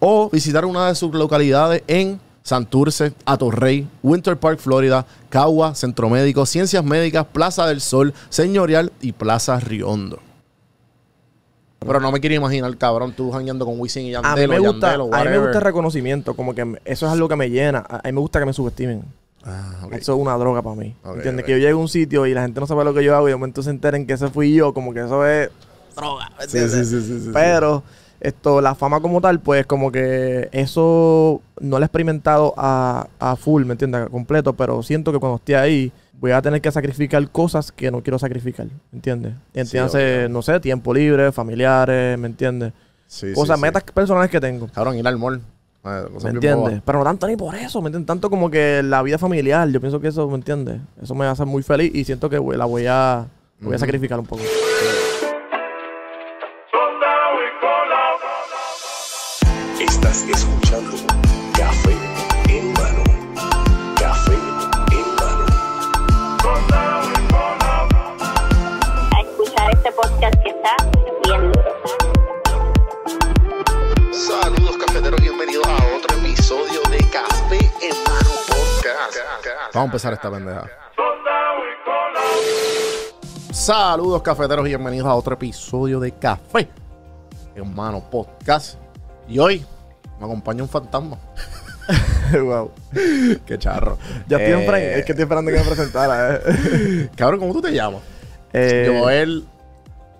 o visitar una de sus localidades en Santurce, Atorrey, Winter Park, Florida, Cagua, Centro Médico, Ciencias Médicas, Plaza del Sol, Señorial y Plaza Riondo. Pero no me quiero imaginar, cabrón, tú jangueando con Wisin y Yandel A mí me gusta, Yandel o a mí me gusta el reconocimiento, como que eso es algo que me llena. A mí me gusta que me subestimen. Ah, ok. Eso es una droga para mí. Ok, ¿Entiendes? ok. Que yo llegue a un sitio y la gente no sabe lo que yo hago y de momento se enteren que ese fui yo, como que eso es droga. sí, sí, sí, sí. Pero esto, la fama como tal, pues como que eso no lo he experimentado a, a full, ¿me entiendes? A completo, pero siento que cuando esté ahí voy a tener que sacrificar cosas que no quiero sacrificar, ¿me entiendes? Entiéndase, obvio. no sé, tiempo libre, familiares, ¿me entiendes? Sí, sí, Cosas, sí. metas personales que tengo. Cabrón, ir al mall. Ah, ¿Me entiendes? Pero no tanto ni por eso, ¿me entiendes? Tanto como que la vida familiar, yo pienso que eso, ¿me entiendes? Eso me hace muy feliz y siento que la voy a, voy a sacrificar un poco. Vamos a empezar esta pendeja. Saludos cafeteros y bienvenidos a otro episodio de Café Hermano Podcast. Y hoy me acompaña un fantasma. wow. Qué charro. Ya estoy Eh, frente, es que estoy esperando que me presentara. eh. Cabrón, ¿cómo tú te llamas? Eh, Joel,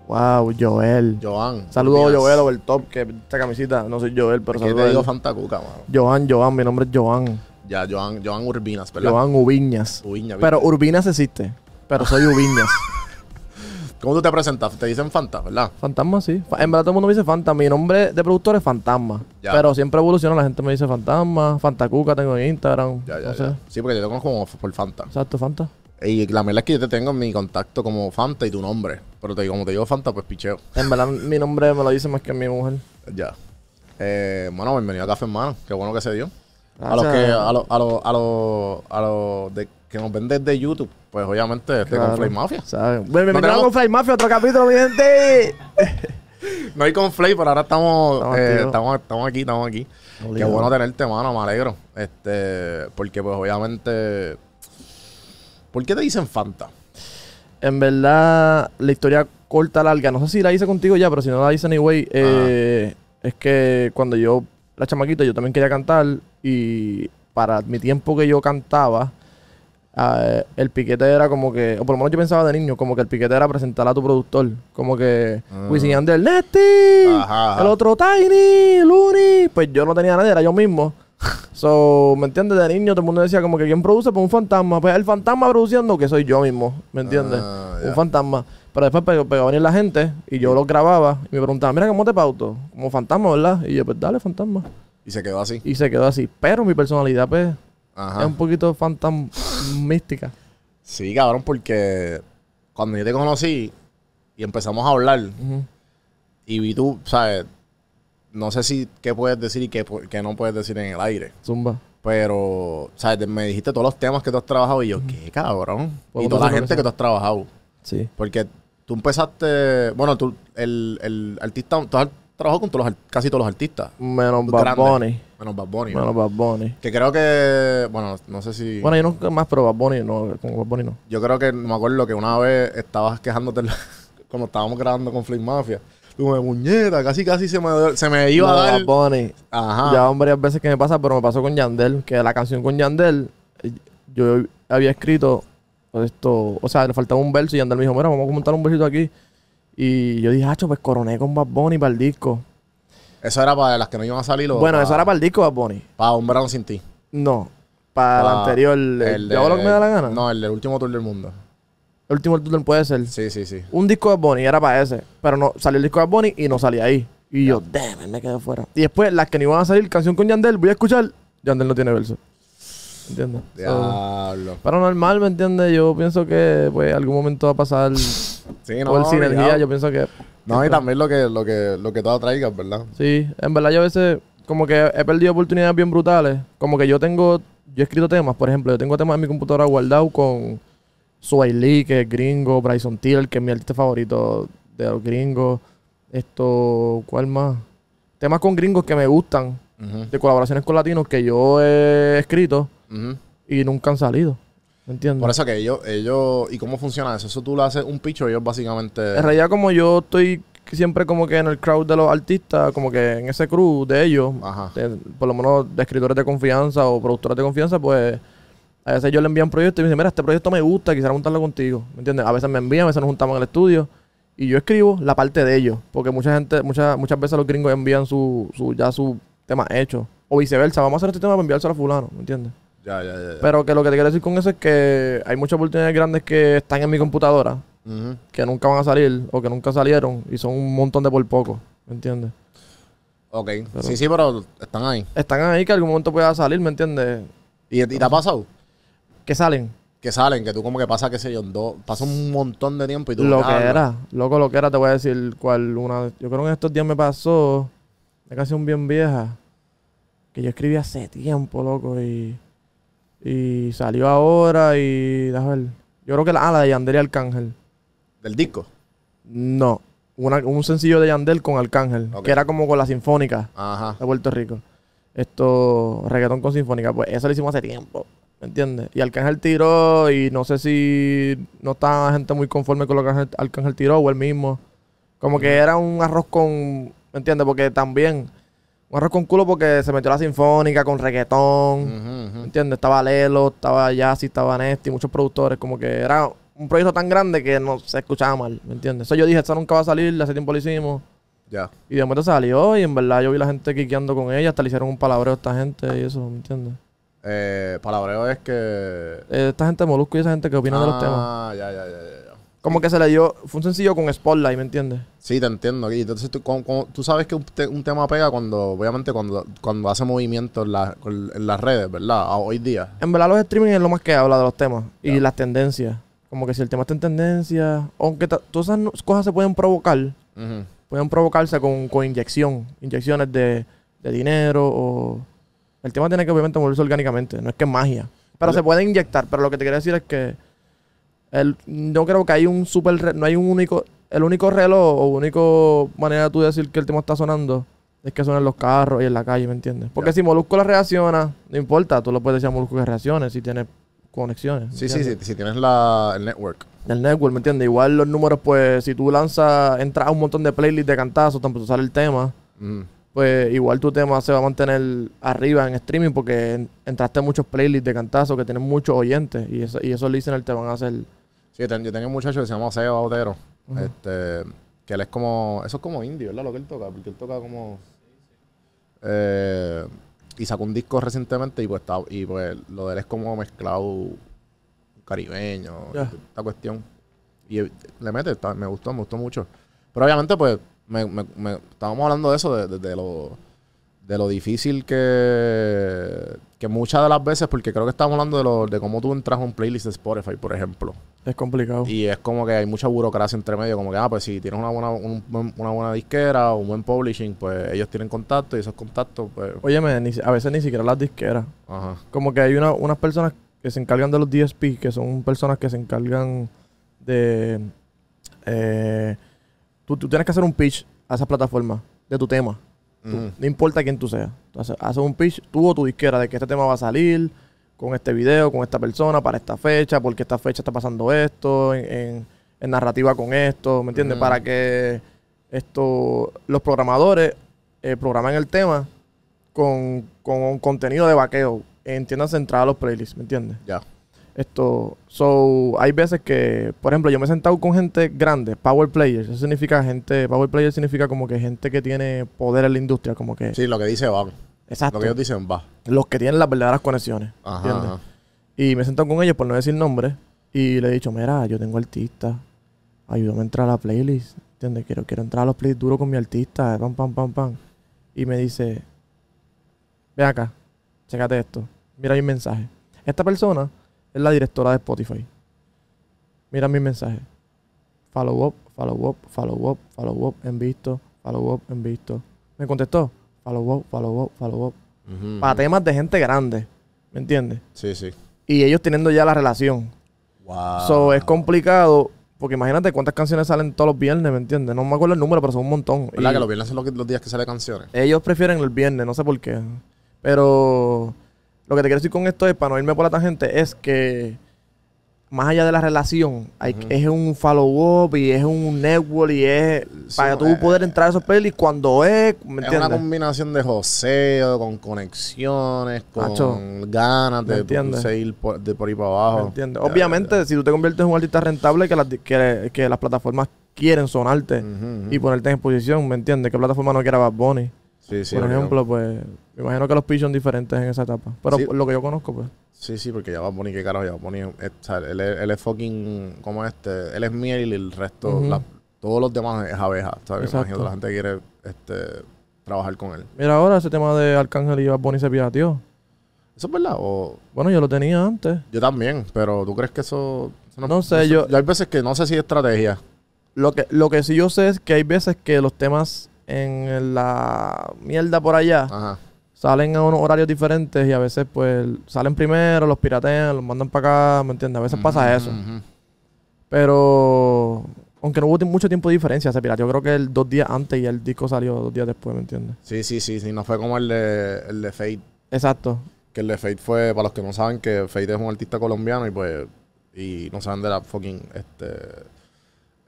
Wow, Joel. Joan. Saludos Urbinas. Joel over top, que esta camisita, no soy Joel, pero que saludos. te a digo él. Fantacuca, mano. Joan, Joan, mi nombre es Joan. Ya, Joan, Joan Urbinas, ¿verdad? Joan Ubiñas. Ubiña. Pero Urbinas existe, pero soy Ubiñas. ¿Cómo tú te presentas? Te dicen Fanta, ¿verdad? Fantasma, sí. En verdad todo el mundo me dice Fantasma. Mi nombre de productor es Fantasma. Ya. Pero siempre evoluciona. La gente me dice Fantasma, Fantacuca tengo en Instagram. Ya, ya, no sé. Sí, porque yo te conozco como por Fanta. Exacto, Fanta. Y la verdad es que yo te tengo en mi contacto como Fanta y tu nombre. Pero te como te digo Fanta, pues picheo. En verdad mi nombre me lo dice más que mi mujer. Ya. Eh, bueno, bienvenido a Café Hermano. Qué bueno que se dio. A los que, a los, a los, a los, a los de, que nos ven desde YouTube, pues obviamente este Claro. con Flame Mafia. ¿Sabes? Bueno, bienvenido tenemos- con Fly Mafia, otro capítulo, mi gente. No hay con Flame, pero ahora estamos, Estamos eh, estamos, estamos aquí, estamos aquí. Qué bueno tenerte, mano, me alegro. Este, porque pues obviamente. ¿Por qué te dicen Fanta? En verdad, la historia corta, larga. No sé si la hice contigo ya, pero si no la hice anyway. eh, es que cuando yo, la chamaquita, yo también quería cantar. Y para mi tiempo que yo cantaba, ah, el piquete era como que, o por lo menos yo pensaba de niño, como que el piquete era presentar a tu productor. Como que, Ah. Wisin y Yandel, Nesty, Ajá, ajá. el otro Tiny, Looney. Pues yo no tenía nadie, era yo mismo. So, ¿me entiendes? De niño todo el mundo decía como que ¿quién produce? Pues un fantasma. Pues el fantasma produciendo que soy yo mismo, ¿me entiendes? Ah, un fantasma. Pero después pegó, pegó a venir la gente y yo lo grababa y me preguntaban, mira, ¿cómo te pauto? Como fantasma, ¿verdad? Y yo, pues dale, fantasma. Y se quedó así. Y se quedó así. Pero mi personalidad, pues, Ajá. es un poquito fantasmística. Sí, cabrón, porque cuando yo te conocí y empezamos a hablar y vi tú, ¿sabes? No sé si qué puedes decir y qué, qué no puedes decir en el aire. Zumba. Pero, ¿sabes? Me dijiste todos los temas que tú has trabajado y yo, ¿qué cabrón? Y toda la gente que que tú has trabajado. Sí. Porque tú empezaste, bueno, tú, el, el artista, tú has trabajado con todos los, casi todos los artistas. Menos Bad. Bunny. Menos Bad Bunny. ¿no? Menos Bad Bunny. Que creo que, bueno, no sé si... Bueno, yo no más, pero Bad Bunny no. Con Bad Bunny no. Yo creo que me acuerdo que una vez estabas quejándote cuando estábamos grabando con Flame Mafia. Tú me muñeca, casi casi se me, se me iba No, a dar. Bad Bunny. Ajá. Ya varias veces que me pasa, pero me pasó con Yandel, que la canción con Yandel, eh, yo había escrito esto, o sea, le faltaba un verso y Yandel me dijo, mira, vamos a comentar un versito aquí. Y yo dije, hacho, pues coroné con Bad Bunny para el disco. Eso era para las que no iban a salir. o Bueno, eso era para el disco Bad Bunny. Para un verano sin ti. No, para el anterior, el, ¿yo hago lo que me da la gana? No, el del último tour del mundo. El último tour puede ser. Sí, sí, sí. Un disco de Bad Bunny era para ese, pero no salió el disco de Bad Bunny y no salía ahí. Y yo, damn, me quedé fuera. Y después, las que no iban a salir, canción con Yandel, voy a escuchar Yandel no tiene verso. ¿Entiendes? So, Diablo. pero normal, ¿me entiendes? Yo pienso que, pues, algún momento va a pasar Sí, no, por sinergia. obligado. Yo pienso que No, y también lo que, lo que, lo que tú atraigas, ¿verdad? Sí, en verdad yo a veces como que he perdido oportunidades bien brutales. Como que yo tengo, yo he escrito temas, por ejemplo, yo tengo temas en mi computadora guardados con Sway Lee, que es gringo, Bryson Tiller, que es mi artista favorito de los gringos. Esto, ¿cuál más? Temas con gringos que me gustan, Ujú, de colaboraciones con latinos que yo he escrito ujú. y nunca han salido. ¿Me entiendes? Por eso que ellos, ellos, ¿y cómo funciona eso? Eso tú le haces un pitch o ellos básicamente... En realidad, como yo estoy siempre como que en el crowd de los artistas, como que en ese crew de ellos, Ajá. de- por lo menos de escritores de confianza o productores de confianza, pues a veces yo le envían proyectos y me dicen, mira, este proyecto me gusta, quisiera juntarlo contigo. ¿Me entiendes? A veces me envían, a veces nos juntamos en el estudio y yo escribo la parte de ellos, porque mucha gente, muchas muchas veces los gringos envían su, su ya su tema hecho. O viceversa, vamos a hacer este tema para enviárselo a fulano, ¿me entiendes? Ya, ya, ya. ya. Pero que lo que te quiero decir con eso es que hay muchas oportunidades grandes que están en mi computadora, que nunca van a salir o que nunca salieron y son un montón de por poco, ¿me entiendes? Ok. Sí, sí, pero están ahí. Están ahí que algún momento pueda salir, ¿me entiendes? ¿Y, y te ha pasado? Que salen. Que salen, que tú como que pasa, qué sé yo, dos... Pasa un montón de tiempo y tú... Lo que era, loco, lo que era, te voy a decir cuál una. Yo creo que en estos días me pasó, una canción bien vieja, que yo escribí hace tiempo, loco, y. Y salió ahora y. Déjame ver. Yo creo que la, ah, la de Yandel y Arcángel. Del disco. No, una- un sencillo de Yandel con Arcángel, que era como con la Sinfónica Ajá. de Puerto Rico. Esto, reggaetón con Sinfónica, pues eso lo hicimos hace tiempo. ¿Me entiendes? Y Arcángel tiró y no sé si no estaba gente muy conforme con lo que Arcángel- Arcángel tiró o él mismo. Como que era un arroz con... ¿Me entiendes? Porque también... Un arroz con culo porque se metió la sinfónica con reggaetón. Ujú, ¿Me ujú. entiendes? Estaba Lelo, estaba Yassi, estaba Nesty, muchos productores. Como que era un proyecto tan grande que no se escuchaba mal. ¿Me entiendes? Eso yo dije, esto nunca va a salir, hace tiempo lo hicimos. Ya. Y de momento salió y en verdad yo vi la gente quiqueando con ella. Hasta le hicieron un palabreo a esta gente y eso, ¿me entiendes? Eh, palabreo es que... Eh, esta gente de Molusco y esa gente que opina de los temas. Ah, ya, ya, ya, ya, ya. Como que se le dio... Fue un sencillo con Spotlight, ¿me entiendes? Sí, te entiendo. Y entonces tú, como- como- tú sabes que un, te- un tema pega cuando, obviamente, cuando, cuando hace movimiento en, la- con- en las redes, ¿verdad? A hoy día. En verdad los streaming es lo más que habla de los temas. Y las tendencias. Como que si el tema está en tendencia... Aunque todas esas cosas se pueden provocar. Pueden provocarse con, con inyección. Inyecciones de, de dinero o... El tema tiene que obviamente moverse orgánicamente. No es que es magia. Pero Vale. se puede inyectar. Pero lo que te quiero decir es que... El, no creo que hay un super... No hay un único... El único reloj o único manera de tú decir que el tema está sonando es que suenan los carros y en la calle, ¿me entiendes? Porque si Molusco le reacciona, no importa, tú lo puedes decir a Molusco que reaccione si tiene conexiones. ¿me Sí, sí, sí. Si tienes la, el network. Del network, ¿me entiendes? Igual los números, pues, si tú lanzas, entras a un montón de playlists de cantazos, tampoco sale el tema, Ujú. pues igual tu tema se va a mantener arriba en streaming porque en- entraste a muchos playlists de cantazos que tienen muchos oyentes y, eso, y esos listeners te van a hacer... Sí, yo tengo un muchacho que se llama Seba Otero. Este, que él es como. Eso es como indie, ¿verdad? Lo que él toca. Porque él toca como. Eh, y sacó un disco recientemente y pues está, y pues lo de él es como mezclado caribeño, esta cuestión. Y le mete, está- me gustó, me gustó mucho. Pero obviamente, pues, me, me- me- estábamos hablando de eso, de, de- de lo, de lo difícil que, que muchas de las veces, porque creo que estábamos hablando de, lo, de cómo tú entras a un playlist de Spotify, por ejemplo. Es complicado. Y es como que hay mucha burocracia entre medio, como que, ah, pues si tienes una buena, un buen- una buena disquera o un buen publishing, pues ellos tienen contacto y esos contactos, pues, Óyeme, a veces ni siquiera las disqueras. ajá. Como que hay una- unas personas que se encargan de los DSP, que son personas que se encargan de... eh, tú, tú tienes que hacer un pitch a esas plataformas de tu tema. Tú-. No importa quién tú seas. Tú haces, haces un pitch, tú o tu disquera, de que este tema va a salir con este video, con esta persona, para esta fecha, porque esta fecha está pasando esto, en, en- en narrativa con esto, ¿me entiendes? Para que esto, los programadores eh, programen el tema con, con un contenido de vaqueo. Entiendan centrado a los playlists, ¿me entiendes? Ya. Esto, so, hay veces que, por ejemplo, yo me he sentado con gente grande, power players. Eso significa gente, power player significa como que gente que tiene poder en la industria, como que. Sí, lo que dice va. Exacto. Lo que ellos dicen va. Los que tienen las verdaderas conexiones. Ajá, ¿entiendes? ajá. Y me he sentado con ellos por no decir nombres. Y le he dicho, mira, yo tengo artistas. Ayúdame a entrar a la playlist. ¿Entiendes? Quiero, quiero entrar a los playlists duro con mi artista. Pam, pam, pam, pam. Y me dice, ve acá. Chécate esto. Mira mi mensaje. Esta persona es la directora de Spotify. Mira mi mensaje. Follow up, follow up, follow up, follow up, en visto, follow up, en visto. Me contestó. Follow up, follow up, follow up. Para temas de gente grande. ¿Me entiendes? Sí, sí. Y ellos teniendo ya la relación. Wow. So, es complicado. Porque imagínate cuántas canciones salen todos los viernes, ¿me entiendes? No me acuerdo el número, pero son un montón. ¿Verdad Y que los viernes son los, los días que salen canciones? Ellos prefieren el viernes, no sé por qué. Pero lo que te quiero decir con esto es, para no irme por la tangente, es que más allá de la relación, hay, es un follow-up y es un network y es Sí, para tú eh, poder entrar a esos playlists cuando es, ¿me Es una combinación de joseo, con conexiones, con ganas ¿me de seguir por, de por ahí para ¿Me abajo. entiendes? Ya, Obviamente, ya, si tú te conviertes en un artista rentable, que las, que, que las plataformas quieren sonarte y ponerte en exposición, ¿me entiendes? ¿Qué plataforma no quiere Bad Bunny? Sí, sí, por ejemplo, pues, me imagino que los pitch son diferentes en esa etapa. Pero Sí. lo que yo conozco, pues. Sí, sí, porque ya va a poner que carajo, ya va a poner. eh, o sea, él, es- él es fucking. como este? Él es miel y el resto. La- todos los demás es abeja. ¿sabes? Exacto. imagino que la gente quiere este, trabajar con él. Mira ahora ese tema de Arcángel y Bad Bunny se pirateó. ¿Eso es verdad? O, Bueno, yo lo tenía antes. yo también, pero ¿tú crees que eso.? eso No sé, yo- Hay veces que no sé si es estrategia. Lo que, lo que sí yo sé es que hay veces que los temas en la mierda por allá Ajá. salen a unos horarios diferentes y a veces pues salen primero, los piratean, los mandan para acá, ¿me entiendes? A veces pasa eso. Pero aunque no hubo mucho tiempo de diferencia, se pirateó creo que el dos días antes y el disco salió dos días después, ¿me entiendes? Sí, sí, sí, sí. No fue como el de, el de Fate. Exacto. Que el de Fate fue, para los que no saben, que Fate es un artista colombiano y pues. Y no saben de la fucking. Este.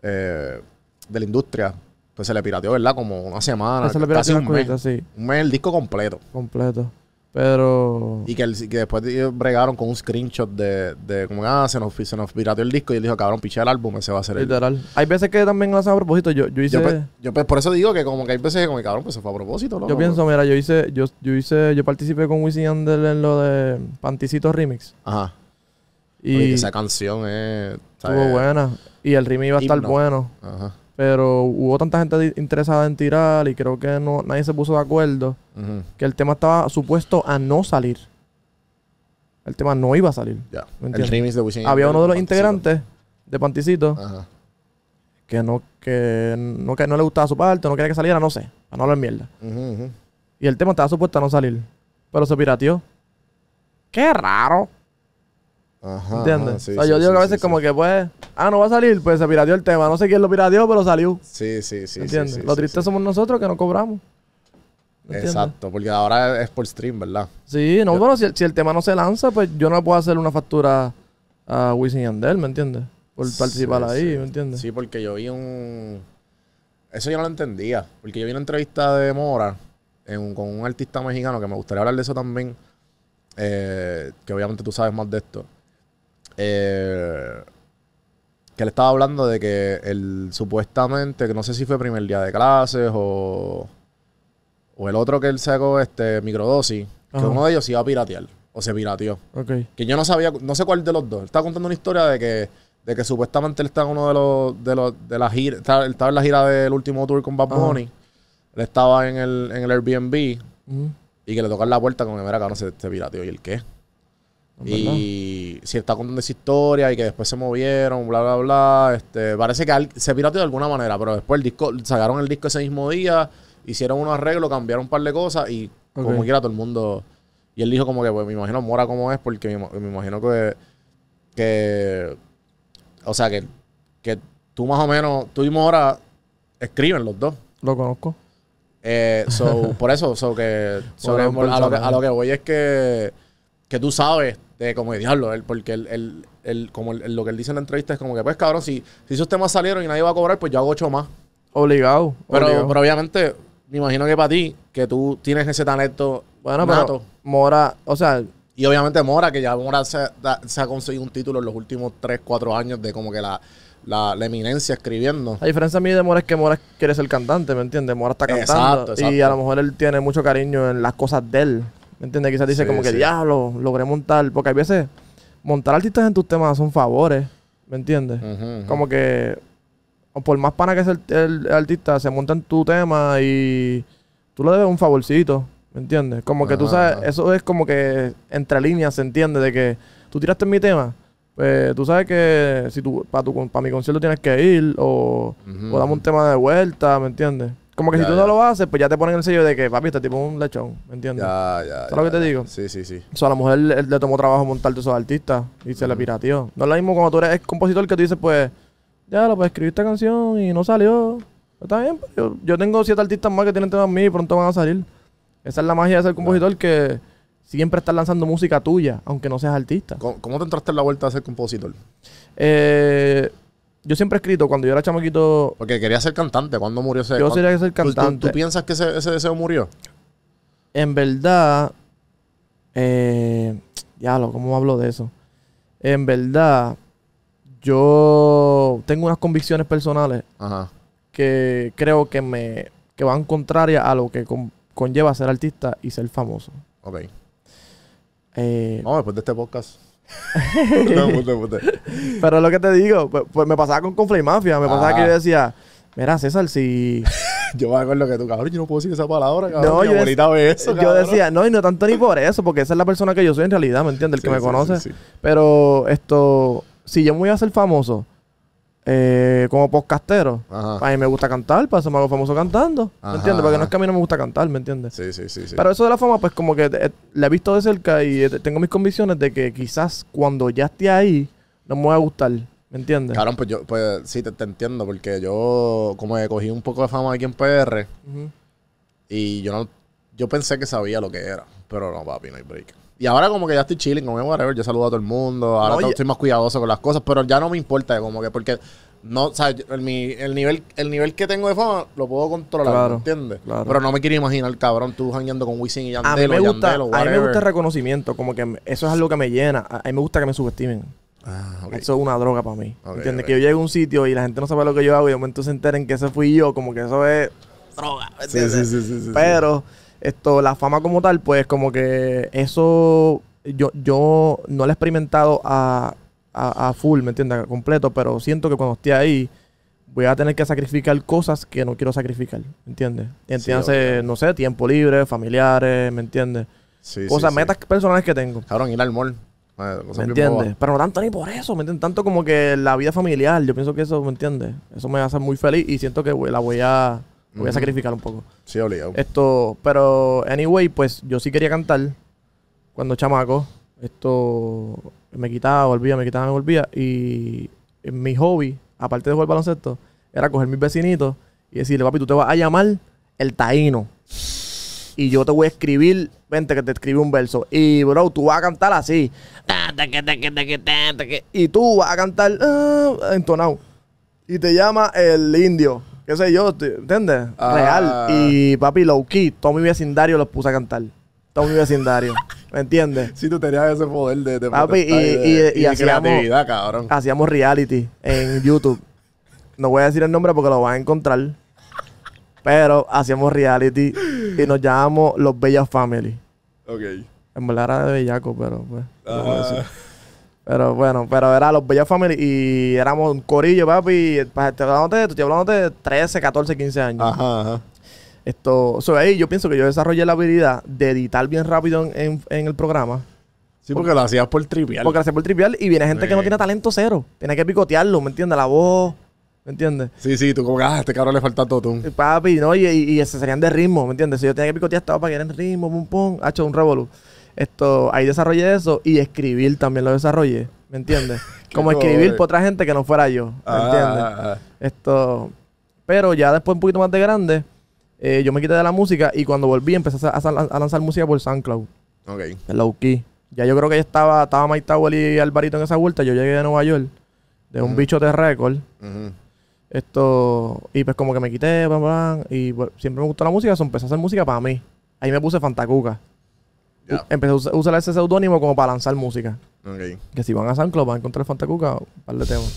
eh, de la industria. Pues se le pirateó, ¿verdad? Como una semana. Es la casi un mes. sí, Un mes el disco completo. completo. Pero Y que, el- que después bregaron con un screenshot de, de como, ah, se nos, se nos pirateó el disco y él dijo, cabrón, piché el álbum, ese va a ser el. literal. Hay veces que también lo hacen a propósito. Yo, yo hice. Yo, pues, yo, pues, por eso digo que como que hay veces que como, cabrón, pues se fue a propósito, ¿no? Yo pienso, mira, yo hice, yo, yo hice, yo participé con Wisin Yandel en lo de Panticito Remix. Ajá. Y esa canción es... estuvo buena. Y el remix iba a estar Himno. bueno. Ajá. Pero hubo tanta gente interesada en tirar y creo que no, nadie se puso de acuerdo. Que el tema estaba supuesto a no salir. El tema no iba a salir. De Wisin Había uno de los Panticito. integrantes de Panticito Ajá. que no, que no, que no le gustaba su parte, no quería que saliera, no sé. Para no hablar mierda. Y el tema estaba supuesto a no salir. Pero se pirateó. Qué raro. Ajá. ¿Entiendes? ajá, sí, o sea, yo sí, digo que a veces sí, como que pues, ah, no va a salir, pues se pirateó el tema. No sé quién lo pirateó, pero salió. Sí, sí, sí. ¿Entiendes? lo triste somos nosotros que no cobramos. Exacto, porque ahora es por stream, ¿verdad? Sí, no, bueno, si, el- si el tema no se lanza, pues yo no puedo hacer una factura a Wisin y ¿me entiendes? Por participar ahí. ¿me entiendes? Sí, porque yo vi un... Eso yo no lo entendía. Porque yo vi una entrevista de Mora en con un artista mexicano que me gustaría hablar de eso también. eh, que obviamente tú sabes más de esto. Eh, que él estaba hablando de que él supuestamente, que no sé si fue primer día de clases o... O el otro que él sacó, este, microdosis, que uno de ellos se iba a piratear. O se pirateó. Que yo no sabía, no sé cuál de los dos. Él estaba contando una historia de que, de que supuestamente él estaba en uno de los, de los, de la gira, estaba, él estaba en la gira del último tour con Bad Ajá. Bunny. Él estaba en el, en el Airbnb y que le tocan la puerta como que mira, cabrón, se, se pirateó. ¿Y el qué? Y si está contando esa historia y que después se movieron, bla, bla, bla. Este, parece que se pirateó de alguna manera, pero después el disco, sacaron el disco ese mismo día, hicieron unos arreglos, cambiaron un par de cosas y como quiera todo el mundo. Y él dijo como que, pues me imagino Mora como es, porque me, ima- me imagino que, que, o sea, que, que tú más o menos, tú y Mora escriben los dos. Lo conozco. Eh, so, por eso, so que, so Bueno, que a, lo que, a lo que voy es que, que tú sabes de como de diablo, él, porque él, él- él- como él- lo que él dice en la entrevista es como que, pues cabrón, si, si esos temas salieron y nadie va a cobrar, pues yo hago ocho más. Obligado. Pero, obligado. pero obviamente, me imagino que para ti, que tú tienes ese talento bueno, nato, pero Mora, o sea, y obviamente Mora, que ya Mora se, da- se ha conseguido un título en los últimos 3, 4 años de como que la, la, la eminencia escribiendo. La diferencia a mí de Mora es que Mora quiere ser cantante, ¿me entiendes? Mora está cantando. Exacto, exacto. Y a lo mejor él tiene mucho cariño en las cosas de él. ¿Me entiendes? Quizás dice Sí, como que sí. diablo, logré montar. Porque hay veces montar artistas en tus temas son favores. ¿Me entiendes? Como que o por más pana que sea el, el- el artista, se monta en tu tema y tú le debes un favorcito. ¿Me entiendes? Como que tú sabes, eso es como que entre líneas se entiende de que tú tiraste en mi tema, pues tú sabes que si tú para tu para mi concierto tienes que ir o, o dame un tema de vuelta, ¿me entiendes? Como que Ya, si tú ya. no lo haces, pues ya te ponen el sello de que papi, este tipo es un lechón, ¿me entiendes? Ya, ya. ¿Sabes lo que te digo? Sí, sí, sí. O sea, a la mujer le, le tomó trabajo montarte esos artistas y se le pirateó. No es lo mismo cuando tú eres compositor que tú dices, pues, ya lo pues escribí esta canción y no salió. Está bien, pues, yo, yo tengo siete artistas más que tienen temas míos y pronto van a salir. Esa es la magia de ser compositor que siempre estás lanzando música tuya, aunque no seas artista. ¿Cómo, cómo te entraste en la vuelta a ser compositor? Eh, yo siempre he escrito, cuando yo era chamaquito, Porque quería ser cantante. ¿Cuándo murió ese yo cuándo- quería ser ¿Tú- tú- cantante. ¿Tú, piensas que ese, ese deseo murió? En verdad, eh, diablo, ¿cómo hablo de eso? En verdad, yo tengo unas convicciones personales Ajá. que creo que me que van contrarias a lo que con- conlleva ser artista y ser famoso. Ok. Eh, Vamos después de este podcast. Pero lo que te digo, pues, pues me pasaba con Conflay Mafia, me pasaba Ah. que yo decía, mira César, si Yo me acuerdo que tú, cabrón, yo no puedo decir esa palabra, cabrón. No, Mi yo abuelita ve eso, yo cabrón. decía, no, y no tanto ni por eso, porque esa es la persona que yo soy en realidad, ¿me entiendes? El que me sí, conoce. sí. Pero esto, si yo me voy a hacer famoso eh, como podcastero, Ajá. a mí me gusta cantar, para eso me hago famoso cantando. ¿Me entiendes? Porque no es que a mí no me gusta cantar, ¿me entiendes? Sí, sí, sí, sí. Pero eso de la fama, pues como que eh, la he visto de cerca y eh, tengo mis convicciones de que quizás cuando ya esté ahí, no me va a gustar, ¿me entiendes? Cabrón, pues yo, pues sí, te, te entiendo, porque yo como que cogí un poco de fama aquí en PR y yo no, yo pensé que sabía lo que era, pero no, papi, no hay break. Y ahora como que ya estoy chilling, que whatever, yo saludo a todo el mundo, ahora No, estoy más cuidadoso con las cosas, pero ya no me importa, como que porque no, o sea, el, mi- el nivel, el nivel que tengo de fama lo puedo controlar, Claro, ¿me entiendes? claro. Pero no me quiero imaginar, cabrón, tú jangueando con Wisin y A Yandel mí, me gusta, Yandel o a mí me gusta el reconocimiento, como que eso es algo que me llena. A, a mí me gusta que me subestimen. Ah, ok. Eso es una droga para mí. Ok, ¿Entiendes? ok. Que yo llegue a un sitio y la gente no sabe lo que yo hago y de momento se enteren que ese fui yo, como que eso es droga. ¿me Sí, entiendes? sí, sí, sí, sí, sí. Esto, la fama como tal, pues como que eso yo, yo no lo he experimentado a, a, a full, ¿me entiendes? A completo, pero siento que cuando esté ahí voy a tener que sacrificar cosas que no quiero sacrificar, ¿me entiendes? Entiéndase, no sé, tiempo libre, familiares, ¿me entiendes? Sí, cosas, sí. metas personales que tengo. Cabrón, ir al mall. ¿Me entiendes? Pero no tanto ni por eso, ¿me entiendes? Tanto como que la vida familiar, yo pienso que eso, ¿me entiendes? Eso me hace muy feliz y siento que la voy a, voy a sacrificar un poco. Sí, obligado. Esto, pero, anyway, pues yo sí quería cantar cuando chamaco. Esto me quitaba, volvía, me quitaba, me volvía. Y mi hobby, aparte de jugar baloncesto, era coger mis vecinitos y decirle, papi, tú te vas a llamar el taíno. Y yo te voy a escribir, vente que te escribí un verso. Y, bro, tú vas a cantar así. Y tú vas a cantar ah, entonado. Y te llama el indio. Qué sé yo, ¿entiendes? Ah. Real. Y papi, low key, todo mi vecindario los puse a cantar. Todo mi vecindario. ¿Me entiendes? Sí, tú tenías ese poder de, de Papi, y- de, y- hacíamos- creatividad, cabrón. Hacíamos reality en YouTube. No voy a decir el nombre porque lo van a encontrar. Pero hacíamos reality y nos llamamos Los Bellas Family. Ok. En verdad era de bellaco, pero pues. no Pero bueno, pero era los Bellas Family y éramos un corillo, papi. pa- Estoy hablando de, estoy hablando de 13, 14, 15 años. ajá, ajá. Esto, so, ahí yo pienso que yo desarrollé la habilidad de editar bien rápido en, en- en el programa. Sí, porque lo hacías por trivial. Porque hacía por trivial y viene gente que no tiene talento cero. Tiene que picotearlo, ¿me entiendes? La voz, ¿me entiendes? Sí, sí, tú como que, ah, a este cabrón le falta totún. Y Papi, ¿no? Y, y, y ese serían de ritmo, ¿me entiendes? Si yo tenía que picotear, estaba para que en ritmo, pum, pum, ha hecho un revolú. Esto, ahí desarrollé eso y escribir también lo desarrollé, ¿me entiendes? Como escribir por otra gente que no fuera yo, ¿me entiendes? Ah, ah, Esto, pero ya después un poquito más de grande, eh, yo me quité de la música y cuando volví empecé a, a- a lanzar música por SoundCloud, ah. Ok. en low key. Ya yo creo que ya estaba, estaba Mike Tower y Alvarito en esa vuelta. Yo llegué de Nueva York, de un bicho de récord. Esto, y pues como que me quité, bla, bla, y pues, siempre me gustó la música, so empecé a hacer música para mí. Ahí me puse Fantacuca. Ya. U- Empecé a usar, usar ese seudónimo como para lanzar música. Que si van a SoundCloud van a encontrar Fantacuca, un par de temas.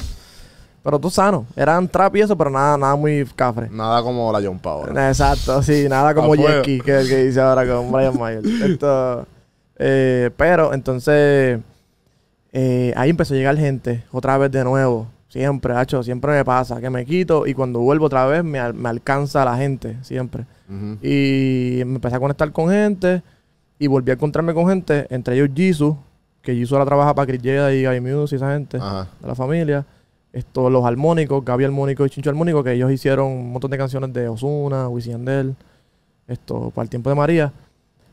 Pero tú sano. Eran trap y eso, pero nada, nada muy cafre. Nada como la John ahora. Exacto, sí, nada como. Jackie, que es el que dice ahora con Brian Mayer. Esto, eh, pero entonces, eh, ahí empezó a llegar gente, otra vez de nuevo. Siempre, hacho, siempre me pasa que me quito y cuando vuelvo otra vez me, al- me alcanza la gente, siempre. Y me empecé a conectar con gente y volví a encontrarme con gente, entre ellos Jisoo, que Jisoo ahora trabaja para Chris Jeda y Guy Muse y esa gente Ajá. de la familia. Esto, los armónicos, Gaby Armónico y Chincho Armónico, que ellos hicieron un montón de canciones de Osuna, Wisin Yandel, esto, para el tiempo de María.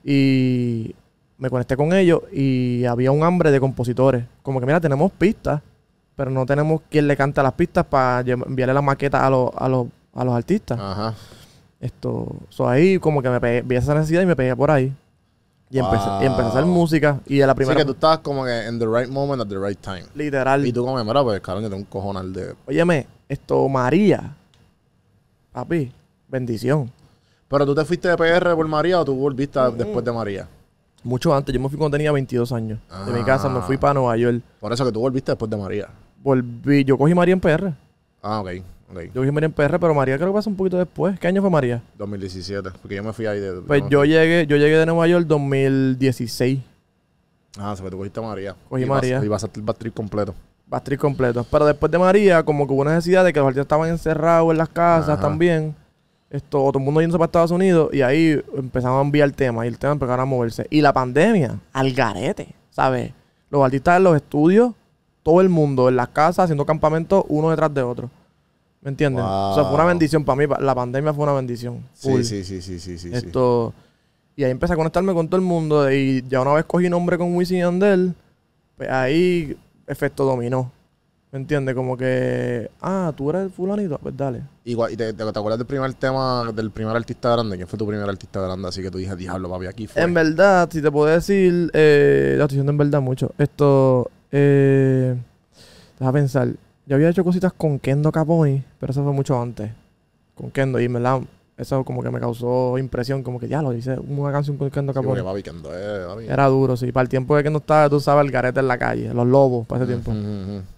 Y me conecté con ellos y había un hambre de compositores. Como que, mira, tenemos pistas, pero no tenemos quien le cante las pistas para enviarle las maquetas a los, a los, a los artistas. Ajá. Esto, so ahí como que me pegué, vi esa necesidad y me pegué por ahí. Y, empecé, y empecé a hacer música. Y de la Así primera, que tú estabas como que en the right moment at the right time. literal. Y tú como, mira, pues, cabrón, yo tengo un cojonal de... Óyeme, esto, María. Papi, bendición. Pero tú te fuiste de PR por María o tú volviste a- después de María. Mucho antes, yo me fui cuando tenía 22 años. De mi Ah. casa me fui para Nueva York. Por eso que tú volviste después de María. Volví, yo cogí María en PR. Ah, ok. Ok. Yo María en PR, pero María creo que pasó un poquito después. ¿Qué año fue María? 2017. Porque yo me fui ahí de... Pues no, yo llegué, yo llegué de Nueva York 2016. Ah, se tú cogiste a María. Cogí y vas- María. Y vas a hacer el backtrip completo. Bastry completo. Pero después de María, como que hubo necesidad de que los artistas estaban encerrados en las casas Ajá. también. Esto, todo el mundo yéndose para Estados Unidos. Y ahí empezamos a enviar temas. Y el tema empezaron a moverse. Y la pandemia, al garete, ¿sabes? Los artistas en los estudios, todo el mundo en las casas haciendo campamentos uno detrás de otro. ¿Me entienden? O sea, fue una Wow. bendición para mí. La pandemia fue una bendición. Sí, sí, sí, sí, sí, sí. Esto. Y ahí empecé a conectarme con todo el mundo. Y ya una vez cogí nombre con Wisin y Yandel, pues ahí efecto dominó. ¿Me entiendes? Como que, ah, tú eres el fulanito, pues dale. Igual, ¿Y te, te, te acuerdas del primer tema, del primer artista grande? ¿Quién fue tu primer artista grande? Así que tú dije, diablo, papi, aquí fue. En verdad, si te puedo decir, eh, la estoy diciendo en verdad mucho. Esto, eh, deja pensar. Yo había hecho cositas con Kendo Caponi, pero eso fue mucho antes. Con Kendo, y en verdad, eso como que me causó impresión, como que ya lo hice una canción con Kendo Caponi. papi, eh, papi. Era duro, sí. Para el tiempo de que no estaba, tú sabes, el garete en la calle, los lobos, para ese tiempo.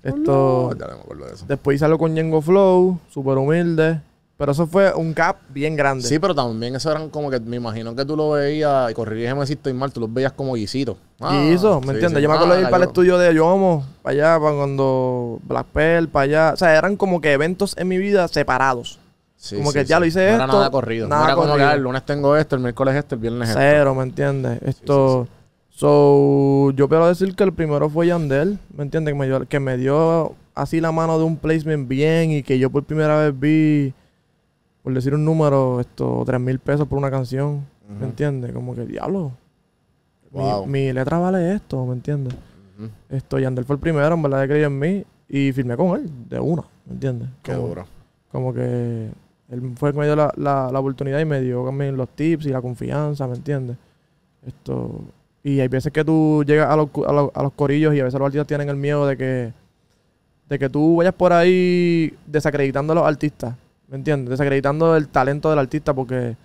Esto. Ya no me acuerdo de eso. Después hice algo con Yengo Flow, súper humilde. Pero eso fue un cap bien grande. Sí, pero también eso eran como que me imagino que tú lo veías, y corrirígeme si estoy mal, tú los veías como guisitos. Ah, y eso, ¿me sí, entiendes? sí. Yo me acuerdo de ir Ah, para el estudio de Yomo, para allá, para cuando Black Pearl, para allá. O sea, eran como que eventos en mi vida separados. Sí, como que ya lo hice no era esto, nada corrido. nada no era como que corrido. ah, el lunes tengo esto, el miércoles esto, el viernes esto. Cero, ¿me entiendes? Esto. So, yo quiero decir que el primero fue Yandel, ¿me entiendes? Que me, dio, que me dio así la mano de un placement bien y que yo por primera vez vi, por decir un número, esto, tres mil pesos por una canción, ¿me entiendes? Como que diablo. mi- Wow. Mi, letra vale esto, ¿me entiendes? Esto, Yandel fue el primero, en verdad, que creyó en mí y firmé con él, de una, ¿me entiendes? Qué Como- duro. como que él fue el que me dio la, la, la oportunidad y me dio también los tips y la confianza, ¿me entiendes? Esto. Y hay veces que tú llegas a los, a los, a los corillos y a veces los artistas tienen el miedo de que, de que tú vayas por ahí desacreditando a los artistas, ¿me entiendes? Desacreditando el talento del artista porque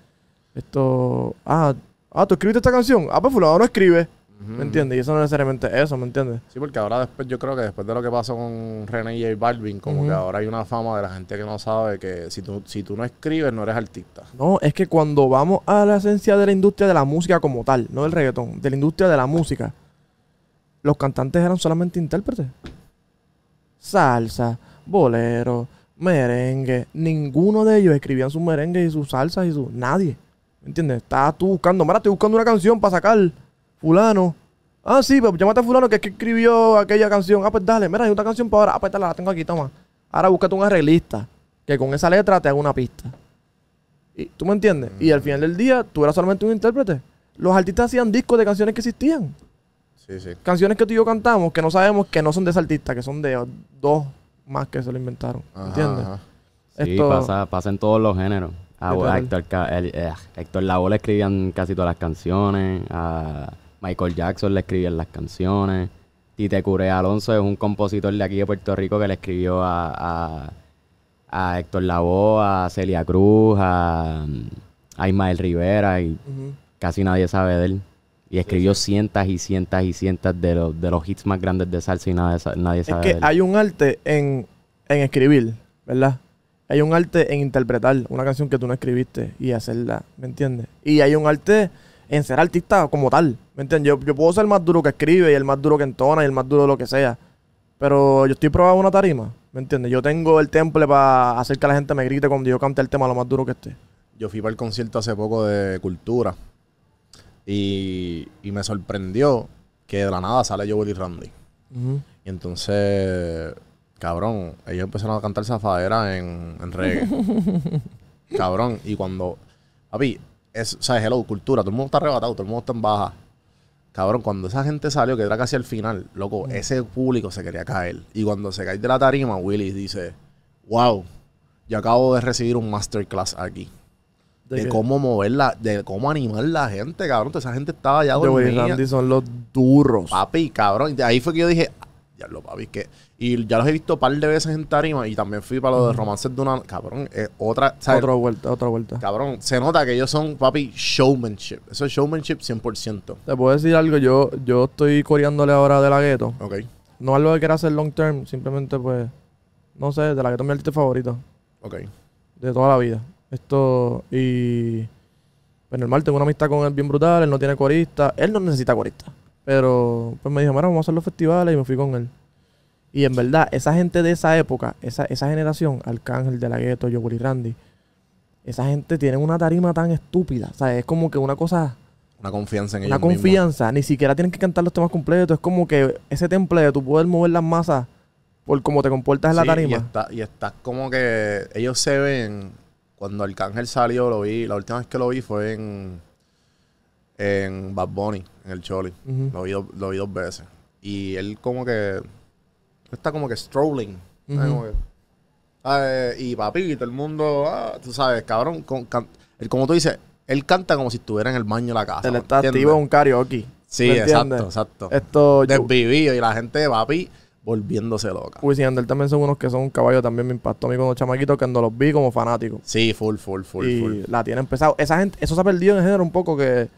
esto. Ah, ah, tú escribiste esta canción. Ah, pues fulano no escribe. ¿me entiendes? Y eso no es necesariamente eso, ¿me entiendes? Sí, porque ahora después yo creo que después de lo que pasó con René y J Balvin, como que ahora hay una fama de la gente que no sabe que si tú, si tú no escribes no eres artista. No, es que cuando vamos a la esencia de la industria de la música como tal, no del reggaetón, de la industria de la música, los cantantes eran solamente intérpretes. Salsa, bolero, merengue. Ninguno de ellos escribían sus merengues y sus salsas y sus... Nadie. ¿Me entiendes? Estabas tú buscando, mira, estoy buscando una canción para sacar fulano. Ah, sí, pues llámate a fulano que es que escribió aquella canción. Ah, pues dale, mira, hay una canción para ahora. Ah, pues dale, la tengo aquí, toma. Ahora búscate un arreglista que con esa letra te haga una pista. Y, ¿Tú me entiendes? Y al final del día, tú eras solamente un intérprete. Los artistas hacían discos de canciones que existían. Sí, sí. Canciones que tú y yo cantamos que no sabemos que no son de ese artista, que son de dos más que se lo inventaron. Ajá, ¿Entiendes? ajá. Sí, Esto- pasa, pasa en todos los géneros. A, Héctor, el- eh, Héctor Lavoe le escribían casi todas las canciones. A Michael Jackson le escribían las canciones. Tite Curé Alonso es un compositor de aquí de Puerto Rico que le escribió a, a, a Héctor Lavoe, a Celia Cruz, a, a Ismael Rivera y casi nadie sabe de él. Y escribió cientos y cientos y cientos de los, de los hits más grandes de salsa y nadie, nadie Es sabe que de él. hay un arte en, en escribir, ¿verdad? Hay un arte en interpretar una canción que tú no escribiste y hacerla, ¿me entiendes? Y hay un arte en ser artista como tal, ¿me entiendes? Yo, yo puedo ser el más duro que escribe y el más duro que entona y el más duro de lo que sea, pero yo estoy probado en una tarima, ¿me entiendes? Yo tengo el temple para hacer que la gente me grite cuando yo cante el tema lo más duro que esté. yo fui para el concierto hace poco de Cultura y, y me sorprendió que de la nada sale Joel y Randy. Y entonces, cabrón, ellos empezaron a cantar zafadera en, en reggae. cabrón, y cuando, papi, es, o sea, hello, cultura, todo el mundo está arrebatado, todo el mundo está en baja. Cabrón, cuando esa gente salió, que era casi al final, loco, ese público se quería caer. Y cuando se cae de la tarima, Willy dice, wow, yo acabo de recibir un masterclass aquí. ¿De cómo moverla, de cómo animar la gente, cabrón. Esa gente estaba ya dormida. Randy son los duros. Papi, cabrón. De ahí fue que yo dije, ya lo papi, que. Y ya los he visto un par de veces en tarima y también fui para lo de romances de una. Cabrón, es otra. ¿sabes? Otra vuelta, otra vuelta. Cabrón, se nota que ellos son, papi, showmanship. Eso es showmanship 100%. Te puedo decir algo, yo, yo estoy coreándole ahora de la gueto. Ok. No algo que quiera hacer long term, simplemente pues, no sé, de la gueto es mi artista favorito. Ok. de toda la vida. Esto, y. Pues normal, tengo una amistad con él bien brutal, él no tiene corista, él no necesita corista. Pero, pues me dijo, mira, vamos a hacer los festivales y me fui con él. Y en verdad, esa gente de esa época, esa, esa generación, Arcángel, De La Ghetto, Yogurt y Randy, esa gente tiene una tarima tan estúpida. O sea, es como que una cosa, Una confianza en una ellos mismos. confianza. Ni siquiera tienen que cantar los temas completos. Es como que ese temple de tu poder mover las masas por cómo te comportas en la tarima. Y está, y está como que ellos se ven. Cuando Arcángel salió, lo vi. La última vez que lo vi fue en. En Bad Bunny, en el Choli. Lo, vi, do- lo vi dos veces. Y él, como que. Está como que strolling. ¿sabes? Y papi, todo el mundo. ah, tú sabes, cabrón. con- can- él, como tú dices, él canta como si estuviera en el baño de la casa. Él ¿me está entiendes? activo en un karaoke. Sí, ¿me exacto, exacto. Esto, Desvivido. Y la gente, papi, volviéndose loca. Wisin y Yandel también son unos que son un caballo. También me impactó a mí como chamaquito cuando los vi como fanático. Sí, full, full, full, y full. la tienen pesado. Esa gente, eso se ha perdido en el género un poco que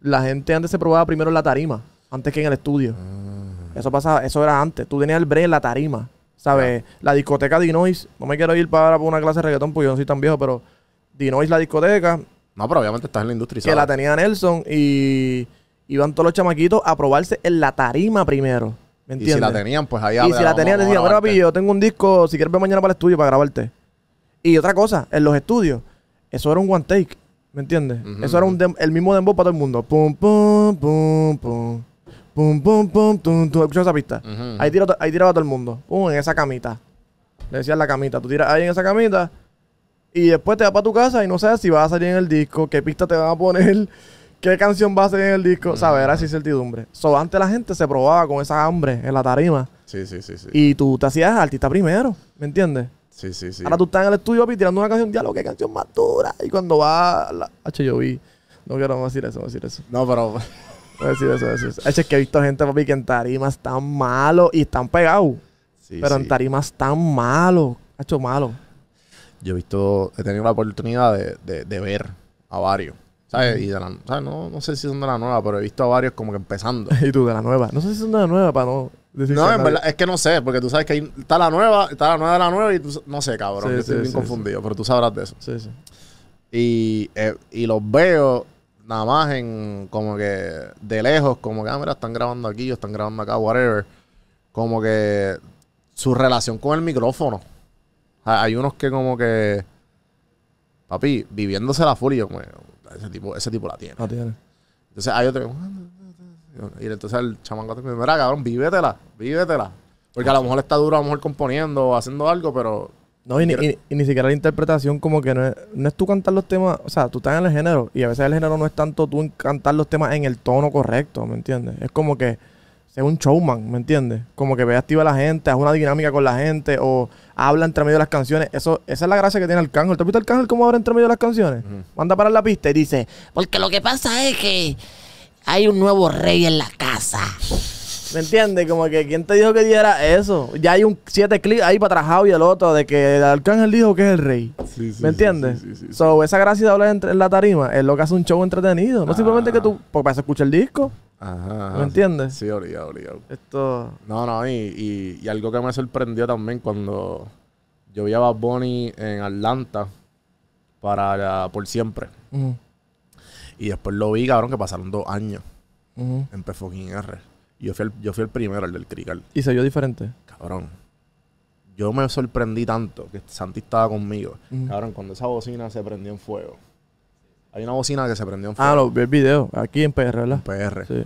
la gente antes se probaba primero en la tarima, antes que en el estudio. Ah. Eso pasaba, eso era antes. Tú tenías el break en la tarima. ¿Sabes? La discoteca Dinois, no me quiero ir para, para una clase de reggaetón porque yo no soy tan viejo, pero Dinois la discoteca, No, pero obviamente estás en la industria. que la tenía Nelson y iban todos los chamaquitos a probarse en la tarima primero. ¿Me Y si la tenían, pues ahí Y si la tenían, decían, mira, grabarte". papi, yo tengo un disco, si quieres ver mañana para el estudio para grabarte. Y otra cosa, en los estudios, eso era un one take, ¿me entiendes? Eso era un dem- el mismo dembow para todo el mundo. Pum, pum, pum, pum. Pum, pum, pum, tum, tum. ¿Escuchas esa pista? Ahí, tira, ahí tiraba todo el mundo. Pum, en esa camita. Le decían la camita. Tú tiras ahí en esa camita y después te vas para tu casa y no sabes si vas a salir en el disco, qué pista te van a poner, qué canción va a salir en el disco. ¿Sabes? Era esa incertidumbre. So, antes la gente se probaba con esa hambre en la tarima. Sí, sí, sí, sí. Y tú te hacías artista primero, ¿me entiendes? sí, sí, sí. Ahora tú estás en el estudio, papi, tirando una canción, lo que canción más dura. Y cuando va la... H, yo vi. No quiero decir eso, no decir eso. No, pero... No decir eso, no decir eso. H, es que he visto gente, papi, que en tarimas están malos y están pegados. Sí, pero sí. en tarimas están malos. H, malo. Yo he visto... He tenido la oportunidad de, de, de ver a varios. ¿Sabes? Y de la... ¿sabes? No, no sé si son de la nueva, pero he visto a varios como que empezando. y tú, de la nueva. No sé si son de la nueva para no decir No, en verdad, es que no sé, porque tú sabes que ahí está la nueva, está la nueva de la nueva y tú, no sé, cabrón, Sí, yo estoy sí, bien sí, confundido, pero tú sabrás de eso. Sí, sí. Y, eh, y los veo nada más en como que de lejos, como que, ah, mira, están grabando aquí o están grabando acá, whatever. Como que su relación con el micrófono. Ha- Hay unos que como que, papi, viviéndose la furia, como, ese tipo, ese tipo la tiene. No tiene. Entonces hay otro y entonces el chamaco te dice, mira cabrón, vívetela, vívetela. Porque a lo mejor está duro, a lo mejor componiendo o haciendo algo, pero No, y ni, y- y ni siquiera la interpretación como que no es, no es tú cantar los temas, o sea, tú estás en el género y a veces el género no es tanto tú en cantar los temas en el tono correcto, ¿me entiendes? Es como que sea un showman, ¿me entiendes? Como que ve activa a la gente, haz una dinámica con la gente o habla entre medio de las canciones. Eso, esa es la gracia que tiene Arcángel. ¿Te has visto Arcángel cómo habla entre medio de las canciones? Manda para la pista y dice, Porque lo que pasa es que hay un nuevo rey en la casa. ¿Me entiendes? Como que ¿quién te dijo que diera eso? Ya hay un siete clics ahí para atrás y el otro de que Arcángel dijo que es el rey. ¿Me entiendes? So, esa gracia de hablar entre- en la tarima es lo que hace un show entretenido. No simplemente que tú, porque para eso escucha el disco. Ajá, ajá. ¿Me entiendes? Sí, obligado, obligado. Esto. No, no, y, y, y algo que me sorprendió también cuando yo vi a Bad Bunny en Atlanta para la- por siempre. Y después lo vi, cabrón, que pasaron dos años ujú. en P R. Y yo fui el, yo fui el primero, el del Crical. Y se vio diferente. Cabrón. yo me sorprendí tanto que Santi estaba conmigo. Cabrón, cuando esa bocina se prendió en fuego. Hay una bocina que se prendió en fuego. Ah, lo vi el video. Aquí en PR, ¿verdad? PR. Sí.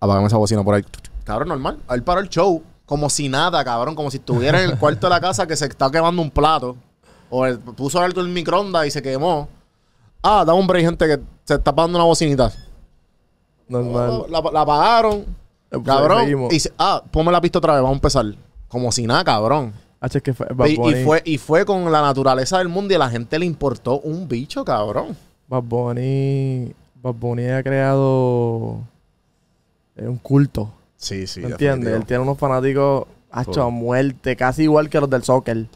Apagame esa bocina por ahí. Cabrón, normal. Él paró el show como si nada, cabrón. Como si estuviera en el cuarto de la casa que se está quemando un plato. O él puso algo en el microondas y se quemó. Ah, da un break, gente, que se está apagando una bocinita. Normal. La, la apagaron. Cabrón. Y ah, ponme la pista otra vez, vamos a empezar. Como si nada, cabrón. H, es que fue Bad Y, fue, y fue con la naturaleza del mundo y a la gente le importó un bicho, cabrón. Bad Bunny. Bad Bunny ha creado eh, un culto. Sí, sí. ¿Me entiendes? Él tiene unos fanáticos Full. a muerte, casi igual que los del soccer.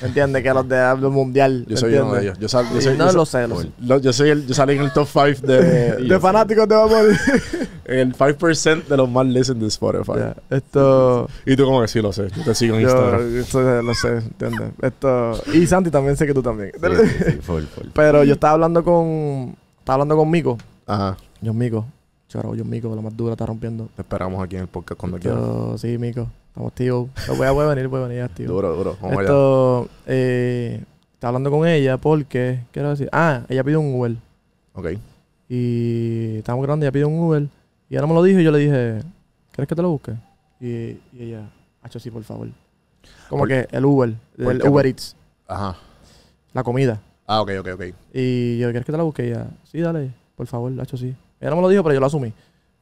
¿Me entiendes? que los de- del mundial. Yo ¿me soy uno de ellos. Yo, sal- yo soy, no yo lo sé, lo yo soy el, yo salí en el top 5 de, De fanáticos de Bad el 5% de los más listened de Spotify. Esto. Y tú como que sí lo sé. Yo te sigo en Yo Instagram. esto lo sé, ¿entiendes? Esto. Y Santi también sé que tú también. Sí, sí, sí, full, full. Pero yo estaba hablando con. Estaba hablando con Mico. Ajá. John Mico. John Mico, la más dura está rompiendo. Te esperamos aquí en el podcast cuando quieras. Yo, sí, Mico. Estamos activos. Voy a, voy a venir, voy a venir activo. Duro, duro. Vamos allá. Esto, eh, estaba hablando con ella porque, quiero decir, ah, ella pidió un Uber. Ok. Y estábamos grabando, ella pidió un Uber. Y no me lo dijo y yo le dije, ¿quieres que te lo busque? Y, y ella, hacho sí, por favor. Como ¿Por- que el Uber, el? Uber Eats, Ajá. la comida. Ah, ok, ok, ok. Y yo, ¿quieres que te la busque? Y ella, sí, dale, por favor, hacho sí. Ella no me lo dijo, pero yo lo asumí.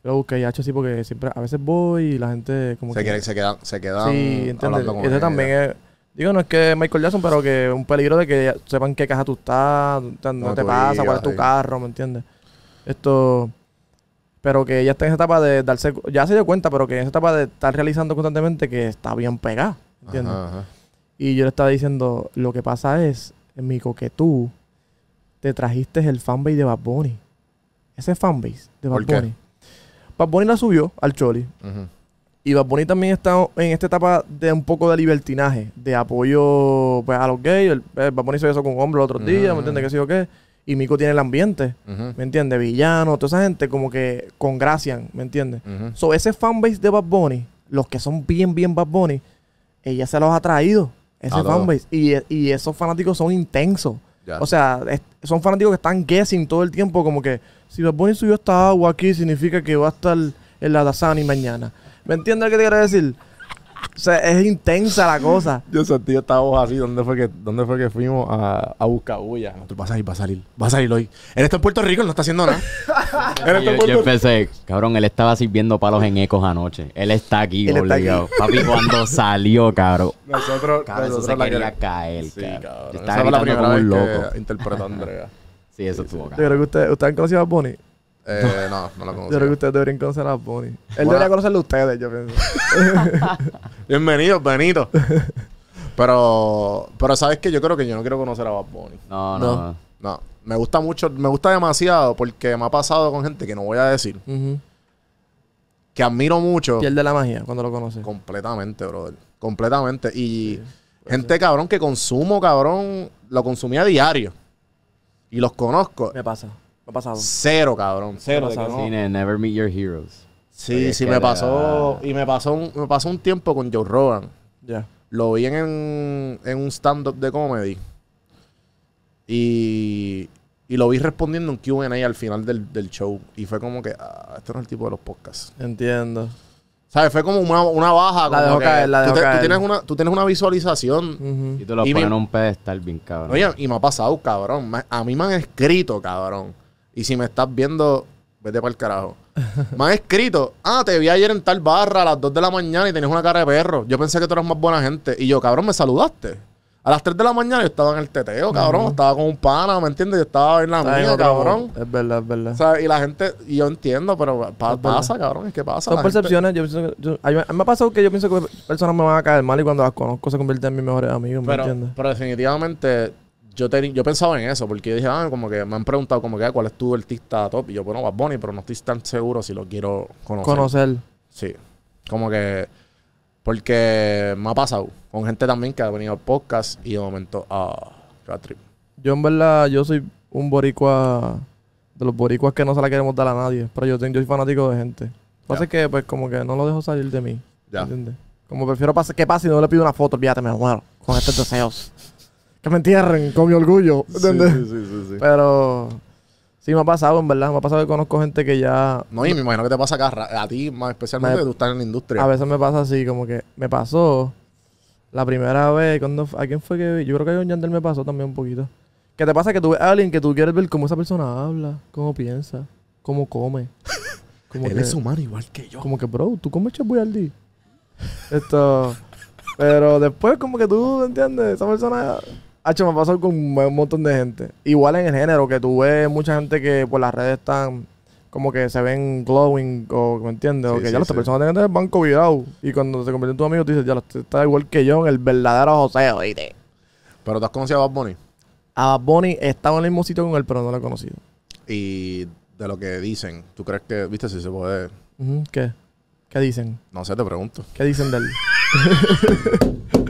Yo lo busqué y hacho sí porque siempre, a veces voy y la gente como Se, que... quiere- se quedan, se quedan Sí, con Ese también es. Digo, no es que Michael Jackson, pero que un peligro de que sepan qué caja tú estás, no te- no pasa, cuál es tu sí. carro, ¿me entiendes? Esto. Pero que ella está en esa etapa de darse. Ya se dio cuenta, pero que en esa etapa de estar realizando constantemente que está bien pegada, ¿entiendes? Ajá, ajá. Y yo le estaba diciendo, lo que pasa es, Mico, que tú te trajiste el fanbase de Bad Bunny. Ese fanbase de Bad. Bunny. Bad Bunny la subió al Choli. Y Bad Bunny también está en esta etapa de un poco de libertinaje, de apoyo pues, a los gays. El, Bad Bunny se besó con un hombre el otro día, Mm. ¿me entiendes? ¿Qué sé yo qué? Y Mico tiene el ambiente. ¿me entiendes? Villano, toda esa gente como que congracian, ¿me entiendes? So, ese fanbase de Bad Bunny, los que son bien, bien Bad Bunny, ella se los ha traído, ese fanbase. Y, y esos fanáticos son intensos. O sea, son fanáticos que están guessing todo el tiempo, como que si Bad Bunny subió esta agua aquí, significa que va a estar en la Dasani mañana. ¿Me entiendes que te quiero decir? O sea, es intensa la cosa. Yo sentí esta voz así. ¿Dónde fue que, dónde fue que fuimos a, a buscar bulla? No, tú vas a ir, va a salir. Va a salir hoy. Él está en Puerto Rico, él no está haciendo nada. él está en Yo, yo Puerto empecé, cabrón, él estaba sirviendo palos en ecos anoche. Él está aquí, Él está obligado. Papi, cuando salió, cabrón. Nosotros, Cabrón, eso se la quería queremos. caer, Sí, cabrón. cabrón. Yo Esa estaba la primera como vez un que loco. interpretó a Andrea. Sí, eso estuvo, Yo cabrón. creo que ustedes ustedes han conocido a Bunny. Eh, no, no la Yo conocía. creo que ustedes deberían conocer a Bad Bunny. Él Bueno. debería conocerlo a ustedes, yo pienso. Bienvenido, Benito. pero, pero sabes que yo creo que yo no quiero conocer a Bad Bunny. No, No. no. No, me gusta mucho, me gusta demasiado porque me ha pasado con gente que no voy a decir, que admiro mucho. Pierde la magia cuando lo conoces. Completamente, brother. Completamente. Y gente, cabrón, que consumo, cabrón, lo consumía a diario. Y los conozco. Me pasa. Me ha pasado. Cero, cabrón. Cero. Me de pasado. no. Sí, ne- never meet your heroes. Sí, sí, me pasó. Y me pasó, un, me pasó un tiempo con Joe Rogan. Ya. Lo vi en, en un stand-up de comedy. Y, y lo vi respondiendo un QA al final del, del show. Y fue como que, ah, este no es el tipo de los podcasts. Entiendo. ¿Sabes? Fue como una, una baja. La como dejó que caer, la tú, dejó te- tú caer. tienes una, tú tienes una visualización. Y tú lo Y pones en un pedestal bien, cabrón. Oye, y me ha pasado, cabrón. A mí me han escrito, cabrón. Y si me estás viendo, vete para el carajo. me han escrito, ah, te vi ayer en tal barra a las 2 de la mañana y tenías una cara de perro. Yo pensé que tú eras más buena gente. Y yo, cabrón, me saludaste. A las 3 de la mañana yo estaba en el teteo, cabrón. Estaba con un pana, ¿me entiendes? Yo estaba en la Está mía, cabrón. Es verdad, es verdad. O sea, y la gente, y yo entiendo, pero pa- Es verdad. pasa, cabrón. Es que pasa. Son gente- percepciones. Yo pienso que, yo- a mí a mí me ha pasado que yo pienso que personas me van a caer mal y cuando las conozco se convierten en mis mejores amigos, ¿me Pero, entiendes? pero definitivamente yo, teni- yo pensaba en eso, porque yo dije, ah, como que me han preguntado como que ah, cuál es tu artista top. Y yo, bueno, Bad Bunny, pero no estoy tan seguro si lo quiero conocer. Conocer. Sí. Como que. Porque me ha pasado con gente también que ha venido al podcast y de momento, ah, trip. Yo en verdad, yo soy un boricua de los boricuas que no se la queremos dar a nadie, pero yo, tengo, yo soy fanático de gente. Lo que pasa es que pues como que no lo dejo salir de mí, Ya. ¿entiendes? Como prefiero que pase y no le pido una foto, olvídate, me muero con estos deseos. Que me entierren con mi orgullo, ¿entiendes? Sí, sí, sí, sí. Pero sí me ha pasado, en verdad. Me ha pasado que conozco gente que ya... No, y me imagino que te pasa acá, a ti más especialmente, Me- que tú estás en la industria. A veces me pasa así, como que me pasó la primera vez, cuando, ¿a quién fue que vi? Yo creo que a Yandel me pasó también un poquito. Que te pasa que tú ves a alguien que tú quieres ver cómo esa persona habla, cómo piensa, cómo come. Como Él que, es humano igual que yo. como que, bro, tú comes Chef Boyardee. Esto. Pero después, como que tú, ¿entiendes? Esa persona. Hacho, me pasó con un montón de gente. Igual en el género, que tú ves mucha gente que por las redes están como que se ven glowing, o ¿me entiendes? o que sí, ya las sí. personas tienen el banco virado. Y cuando se convierte en tu amigo, tú dices, ya, está igual que yo en el verdadero José, oíste. Pero tú has conocido a Bad Bunny. A Bad Bunny estaba en el mismo sitio con él, pero no lo he conocido. Y de lo que dicen, ¿tú crees que, viste, si se puede? ¿Qué? ¿Qué dicen? No sé, te pregunto. ¿Qué dicen de él?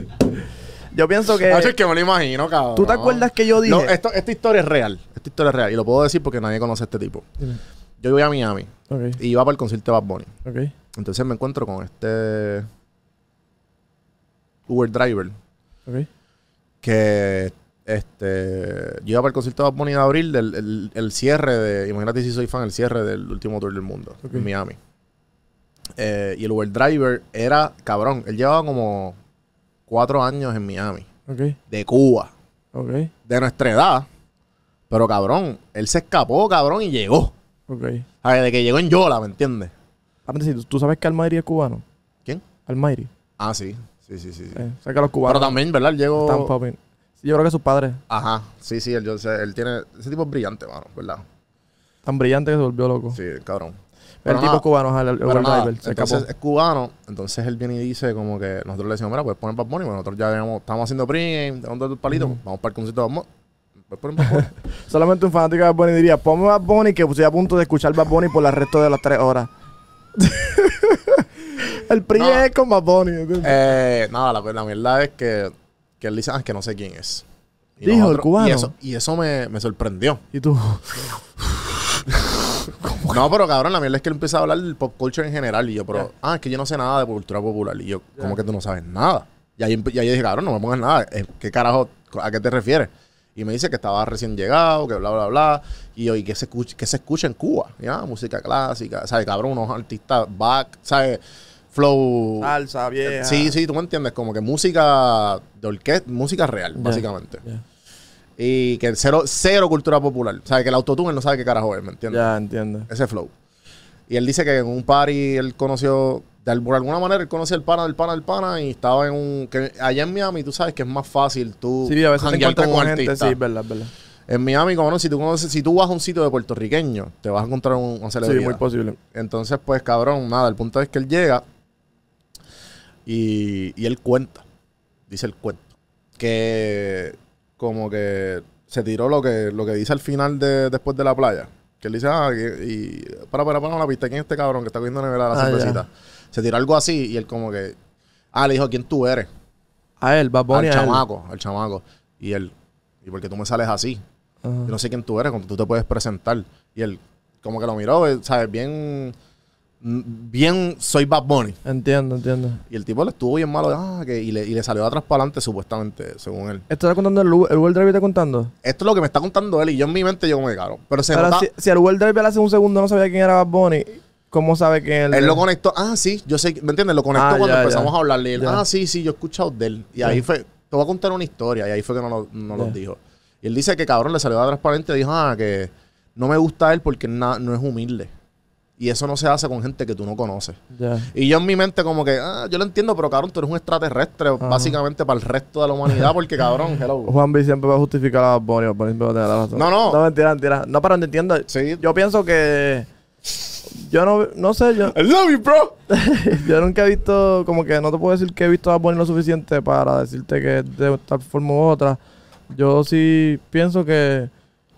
yo pienso que... Hacho, es que me lo imagino, cabrón. ¿Tú te acuerdas que yo dije? No, esto, esta historia es real. Esta historia es real. Y lo puedo decir porque nadie conoce a este tipo. Dime. Yo iba a Miami y iba para el concierto de Bad Bunny. Entonces me encuentro con este Uber driver que este yo iba para el concierto de Bad Bunny de abril del el, el cierre de imagínate si soy fan el cierre del último tour del mundo en Miami Eh, y el Uber driver era cabrón él llevaba como cuatro años en Miami Ok. de Cuba Ok. de nuestra edad pero cabrón él se escapó cabrón y llegó Ok. a ver, de que llegó en Yola ¿me entiendes? Paréntesis, ¿tú- ¿tú sabes que Almighty es cubano? ¿quién? Almighty. ah sí sí sí sí, sí. Eh, o sea que los cubanos pero también verdad llegó. Sí, yo creo que sus padres Ajá, sí, sí, él, yo él tiene. Ese tipo es brillante, mano, ¿verdad? tan brillantes que se volvió loco. Sí, cabrón. El tipo nada, cubano, ajá, el, el pero Uber nada, driver, se entonces escapó. es cubano, entonces él viene y dice como que nosotros le decimos, mira, puedes poner Bad Bunny, porque nosotros ya habíamos- estamos haciendo pregame, dando el palito, vamos para el concierto de Bad Bunny. Bad Bunny. Solamente un fanático de Bad Bunny diría, ponme Bad Bunny que estoy a punto de escuchar Bad Bunny por el resto de las tres horas. el PRI No. es con Bad Bunny. eh, nada, la, la verdad es que, que él dice, ah, es que no sé quién es. Y Dijo, el cubano. Y eso, y eso me, me sorprendió. y tú, No, pero cabrón, la mierda es que él empieza a hablar del pop culture en general. Y yo, pero, ah, es que yo no sé nada de cultura popular. Y yo, ¿cómo que tú no sabes nada? Y ahí, y ahí dije, cabrón, no me pongas nada. Eh, ¿Qué carajo? ¿A qué te refieres? Y me dice que estaba recién llegado, que bla, bla, bla. Y yo, ¿y qué se escucha, qué se escucha en Cuba? Ya, música clásica, ¿sabes? Cabrón, unos artistas back, ¿sabes? Flow. salsa vieja. Sí, sí, tú me entiendes. Como que música de orquesta, música real, Ya, básicamente. Y que cero, cero cultura popular. ¿Sabes? Que el autotune no sabe qué carajo es, ¿me entiendes? Ya, entiendo. Ese flow. Y él dice que en un party él conoció, de, por alguna manera él conoció el pana del pana del pana y estaba en un... que allá en Miami tú sabes que es más fácil tú Sí, a veces te encuentras con un con gente, sí, verdad, verdad. En Miami, como no, si tú conoces, si tú vas a un sitio de puertorriqueño, te vas a encontrar un, Sí, celebridad. muy posible. Entonces, pues, cabrón, nada, el punto es que él llega y, y él cuenta, dice el cuento, que como que se tiró lo que, lo que dice al final de después de la playa. Que él dice, ah, que- y para, para, para una pista, ¿quién es este cabrón que está cogiendo nevera la Ah, cervecita? Se tiró algo así y él como que, ah, le dijo, ¿quién tú eres? A él, Bad Bunny, al él. chamaco, al chamaco. Y él, ¿y por qué tú me sales así? Yo no sé quién tú eres, cuando tú te puedes presentar. Y él, como que lo miró, eh, ¿sabes? Bien, bien, soy Bad Bunny. Entiendo, entiendo. Y el tipo le estuvo bien malo, ah, que, y, le, y le salió de atrás para adelante, supuestamente, según él. ¿Esto está contando el, el Uber Driver está contando? Esto es lo que me está contando él, y yo en mi mente, yo como que, cabrón. Pero se nota, si, si el Uber Driver hace un segundo no sabía quién era Bad Bunny, ¿cómo sabe quién él él lo conectó, ah, sí, yo sé, ¿me entiendes? Lo conectó Ah, cuando ya, empezamos ya. a hablarle. Y él, ah, sí, sí, yo he escuchado de él. Y ahí fue, te voy a contar una historia, y ahí fue que no, lo- no lo dijo. Y él dice que, cabrón, le salió de atrás para adelante y dijo, ah, que no me gusta él porque na- no es humilde. Y eso no se hace con gente que tú no conoces. Y yo en mi mente como que, ah, yo lo entiendo, pero cabrón, tú eres un extraterrestre básicamente para el resto de la humanidad porque cabrón, hello. Juan B siempre va a justificar a Bunny siempre va a tener la razón. No, no. No, mentira, mentira. No, pero no entiendo. Sí. Yo pienso que... Yo no, no sé, yo, I love you, bro. yo nunca he visto, como que no te puedo decir que he visto a Bunny lo suficiente para decirte que de tal forma u otra. Yo sí pienso que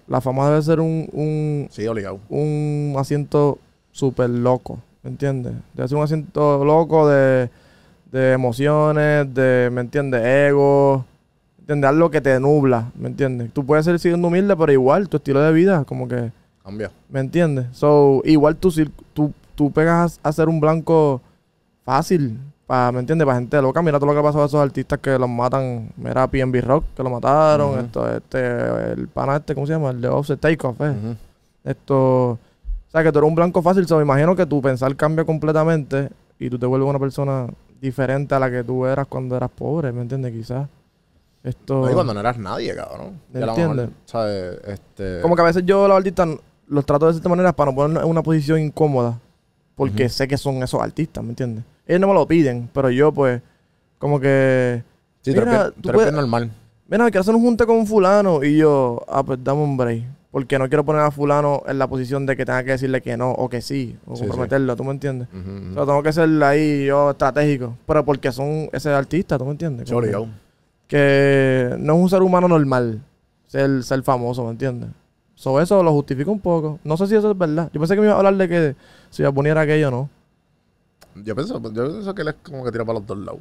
la fama debe ser un, un, Sí, obligado. un asiento súper loco, ¿me entiendes? Debe ser un asiento loco de, de emociones, de, ¿me entiendes? Ego, ¿me entiendes? Algo que te nubla, ¿me entiendes? Tú puedes ser siendo humilde, pero igual tu estilo de vida, como que, Cambia. ¿me entiendes? So, igual tú, tú, tú pegas a, a ser un blanco fácil para, ¿me entiendes? Para gente loca. Mira todo lo que pasó a esos artistas que los matan. Mira PNB Rock, que lo mataron. Esto, este, el pana este, ¿cómo se llama? El de Offset Takeoff, ¿eh? Esto, sea, que tú eres un blanco fácil, so, me imagino que tu pensar cambia completamente y tú te vuelves una persona diferente a la que tú eras cuando eras pobre, ¿me entiendes? Quizás. Esto... No, y cuando no eras nadie, cabrón. Lo ¿Entiendes? ¿sabes? Este... Como que a veces yo los artistas los trato de cierta manera para no ponernos en una posición incómoda. Porque sé que son esos artistas, ¿me entiendes? Ellos no me lo piden, pero yo pues, como que... Sí, Mira, tú eres puedes- normal. Mira, quiero hacer un junte con fulano. Y yo, ah, pues dame un break. Porque no quiero poner a fulano en la posición de que tenga que decirle que no o que sí. O Sí, sí. comprometerlo, ¿tú me entiendes? O sea, tengo que ser ahí yo estratégico. Pero porque son ese artista, ¿tú me entiendes? Chori, que- yo. que no es un ser humano normal ser, ser famoso, ¿me entiendes? Sobre eso lo justifico un poco. No sé si eso es verdad. Yo pensé que me iba a hablar de que si Bad Bunny era aquello o no. Yo pienso, yo pienso que él es como que tira para los dos lados.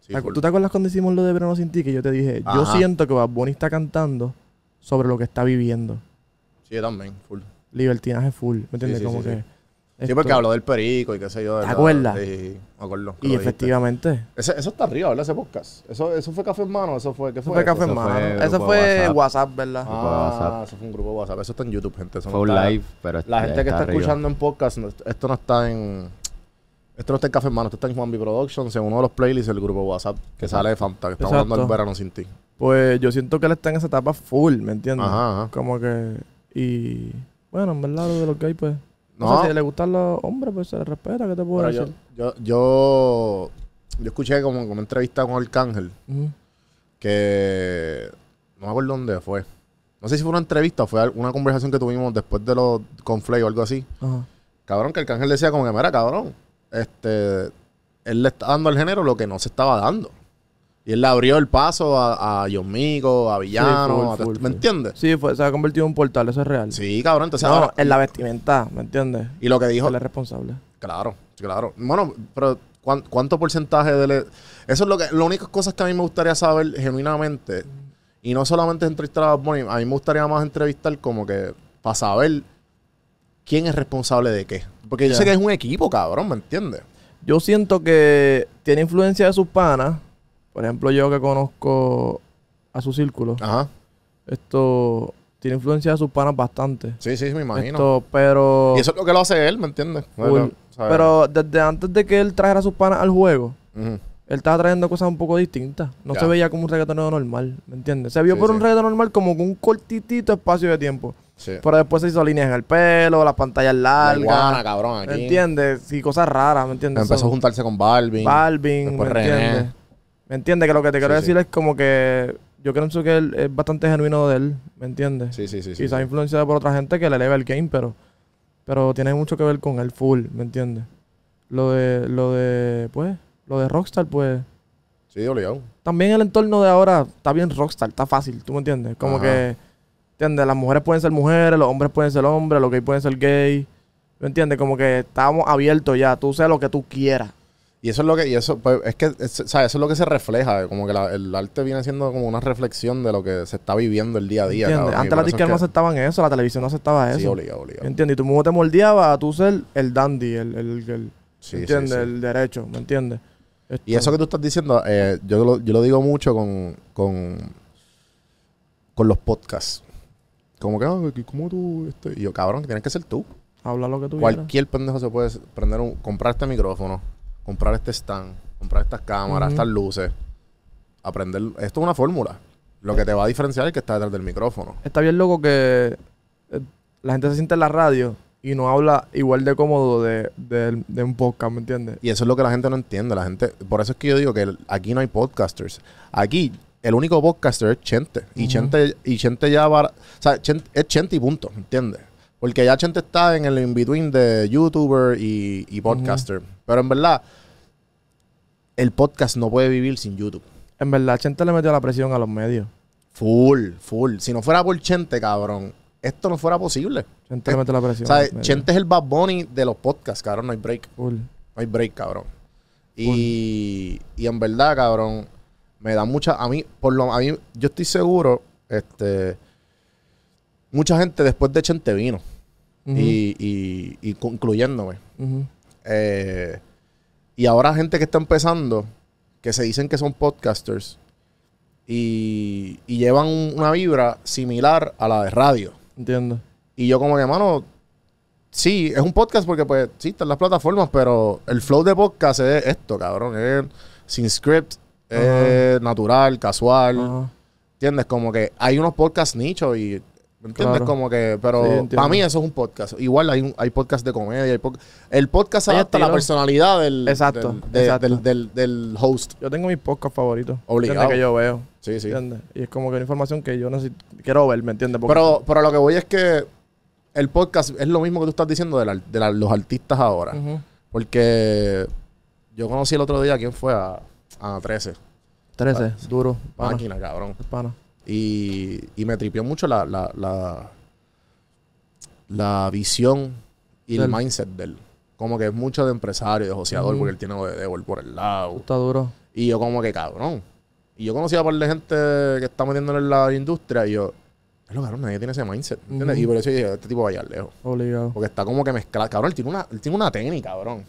Sí, ¿Te acu- full. ¿Tú te acuerdas cuando hicimos lo de Verano Sin Ti? Que yo te dije, yo siento que Bad Bunny está cantando sobre lo que está viviendo. Sí, yo también, full. Libertinaje full, ¿me entiendes? sí, Como sí, que... sí. Sí, porque habló del perico y qué sé yo. de ¿Te acuerdas? Sí, me acuerdo. Y efectivamente. Ese- eso está arriba, ¿verdad? Ese podcast. Eso, eso fue Café en Mano, eso fue. ¿Qué Eso fue? fue café Eso en mano. fue Eso fue WhatsApp. WhatsApp, ¿verdad? Ah, WhatsApp. eso fue un grupo de WhatsApp. Eso está en YouTube, gente. Eso no Fue un está- live, pero La gente que está arriba. escuchando en podcast, no- esto no está en. Esto no está en Café en Mano, esto está en Juan B Productions, en uno de los playlists del grupo WhatsApp que sale de Fanta, que estamos hablando del Exacto. verano sin ti. Pues yo siento que él está en esa etapa full, ¿me entiendes? Ajá, ajá. Como que... Y... Bueno, en verdad, lo de los gays, pues... No, No. sé, si le gustan los hombres, pues se les respeta, ¿qué te puedo Pero yo, decir? yo, yo, yo escuché como, como una entrevista con Arcángel Ujú. que no me acuerdo dónde fue. No sé si fue una entrevista o fue una conversación que tuvimos después de los con Flay o algo así. Ajá. Cabrón, que Arcángel decía como que, mira, cabrón, este, él le está dando al género lo que no se estaba dando. Y él le abrió el paso a, a John Mico, a Villano, full, a todo full, esto, ¿me entiendes? Sí, fue, se ha convertido en un portal, eso es real. Sí, cabrón, entonces no, ahora- en la vestimenta, ¿me entiendes? Y lo que dijo, Él es responsable. Claro, sí, claro. Bueno, pero ¿cuán- ¿cuánto porcentaje de... le- Eso es lo que... Las únicas cosas que a mí me gustaría saber genuinamente, y no solamente entrevistar a Bunny, a mí me gustaría más entrevistar como que para saber quién es responsable de qué. Porque yo sé que es un equipo, cabrón, ¿me entiendes? Yo siento que tiene influencia de sus panas. Por ejemplo, yo que conozco a su círculo. Ajá. Esto tiene influencia de sus panas bastante. Sí, sí, me imagino. Esto, pero... Y eso es lo que lo hace él, ¿me entiendes? pero desde antes de que él trajera a sus panas al juego, él estaba trayendo cosas un poco distintas. No se veía como un reggaetonero normal, ¿me entiendes? Se vio Sí, por sí. un reggaeton normal como con un cortitito espacio de tiempo. Sí. Pero después se hizo líneas en el pelo, las pantallas La largas. iguana, cabrón, ¿Me aquí. entiendes? Y cosas raras, ¿me entiendes? Empezó a juntarse con Balvin. Balvin, ¿me entiendes? ¿Me entiendes? Que lo que te quiero Sí, decir sí. es como que yo creo que él es bastante genuino de él, ¿me entiendes? Sí, sí, sí. sí, Quizás sí. influenciado por otra gente que le eleva el game, pero, pero tiene mucho que ver con el full, ¿me entiendes? Lo de, lo de, pues, lo de Rockstar, pues, Sí, obligado. también el entorno de ahora está bien Rockstar, está fácil, ¿tú me entiendes? Como Ajá. que, ¿entiendes? Las mujeres pueden ser mujeres, los hombres pueden ser hombres, los gays pueden ser gay, ¿me entiendes? Como que estamos abiertos ya, tú sé lo que tú quieras. Y eso es lo que, y eso, pues, es que, es-. Eso es lo que se refleja, como que la- el arte viene siendo como una reflexión de lo que se está viviendo el día a día. Antes las disqueras no aceptaban eso, la televisión no aceptaba Sí, eso. obligado, obligado. ¿Entiendes? Y tú mismo te moldeabas a tú ser el dandy, el, el, el- Sí, sí, ¿entiendes? sí. El derecho, ¿me entiendes? Y eso que tú estás diciendo, eh, yo, lo, yo lo digo mucho con, con, con los podcasts. Como que, ah, ¿cómo tú? Este? Y yo, cabrón, que tienes que ser tú. Habla lo que tú quieras. Cualquier pendejo se puede prender un, comprar este micrófono, comprar este stand, comprar estas cámaras, estas luces, aprender. Esto es una fórmula. Lo que te va a diferenciar es que está detrás del micrófono. Está bien loco que eh, la gente se siente en la radio y no habla igual de cómodo de, de- de un podcast, ¿me entiendes? Y eso es lo que la gente no entiende. La gente, por eso es que yo digo que aquí no hay podcasters. Aquí el único podcaster es Chente. Y Ujú. Chente, y Chente ya va. O sea, Chente- es Chente y punto, ¿entiendes? Porque ya Chente está en el in-between de YouTuber y, y podcaster. Pero en verdad, el podcast no puede vivir sin YouTube. En verdad, Chente le metió la presión a los medios. Full, full. Si no fuera por Chente, cabrón, esto no fuera posible. Chente Eh, le metió la presión. Medios. Chente es el Bad Bunny de los podcasts, cabrón. No hay break. Full. No hay break, cabrón. Y, y en verdad, cabrón, me da mucha. A mí, por lo a mí, yo estoy seguro, este. Mucha gente después de Chente vino. Y, y, y con- incluyéndome. ujú. Eh, Y ahora gente que está empezando, que se dicen que son podcasters, y, y llevan un- una vibra similar a la de radio. Entiendo. Y yo como que, mano, sí, es un podcast porque pues sí, están las plataformas, pero el flow de podcast es esto, cabrón. Es sin script, es natural, casual. ¿Entiendes? Como que hay unos podcasts nichos y... ¿me ¿Entiendes? Claro. Como que... Sí, Pero entiendo. para mí eso es un podcast. Igual hay, un, hay podcast de comedia. Hay el podcast adapta a la personalidad del, Exacto, del, de- exacto. del- del- del host. Yo tengo mis podcasts favoritos. Obligado. ¿entiendes? Que yo veo. Sí, sí. ¿Entiendes? Y es como que una información que yo necesito, quiero ver, ¿me entiendes? Porque- Pero, pero lo que voy es que el podcast es lo mismo que tú estás diciendo de, la- de la- los artistas ahora. Porque yo conocí el otro día, ¿quién fue? A, a 13. 13, duro. Pana. Máquina, cabrón. Es pana. Y, y me tripió mucho la, la, la, la visión y el mindset de él. Como que es mucho de empresario, de joseador, porque él tiene de Devil por el lado. Está duro. Y yo como que cabrón. Y yo conocí a par de gente que está metiéndole en la industria y yo, es lo cabrón, nadie tiene ese mindset. ¿entiendes? Ujú. Y por eso yo dije, este tipo va a llegar lejos. Obligado. Porque está como que mezclado. Cabrón, él tiene una, él tiene una técnica, cabrón.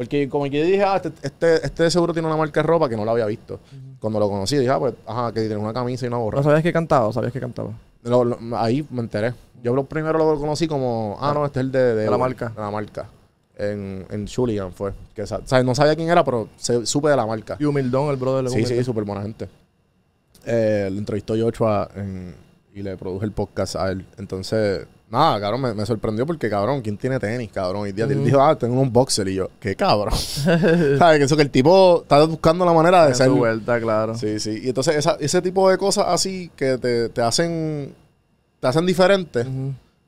Porque como que yo dije, ah, este, este, este seguro tiene una marca de ropa que no la había visto. Cuando lo conocí, dije, ah, pues, ajá, que tiene una camisa y una gorra. ¿No sabías que cantaba sabías que cantaba? Lo- lo- ahí me enteré. Yo lo primero lo conocí como, ah, no, este es el de, De la marca. De la marca. En, en Julian fue. Que, o sea, no sabía quién era, pero se, supe de la marca. Y humildón, el brother. Sí, sí, súper buena gente. Eh, le entrevistó Joshua en- y le produje el podcast a él. Entonces, nada, cabrón, me, me sorprendió porque, cabrón, ¿quién tiene tenis, cabrón? Y día él dijo, ah, tengo un boxer. Y yo, qué cabrón. ¿Sabes? Que eso que el tipo está buscando la manera de ser. vuelta, claro. Sí, sí. Y entonces esa- ese tipo de cosas así que te, te hacen te hacen diferente,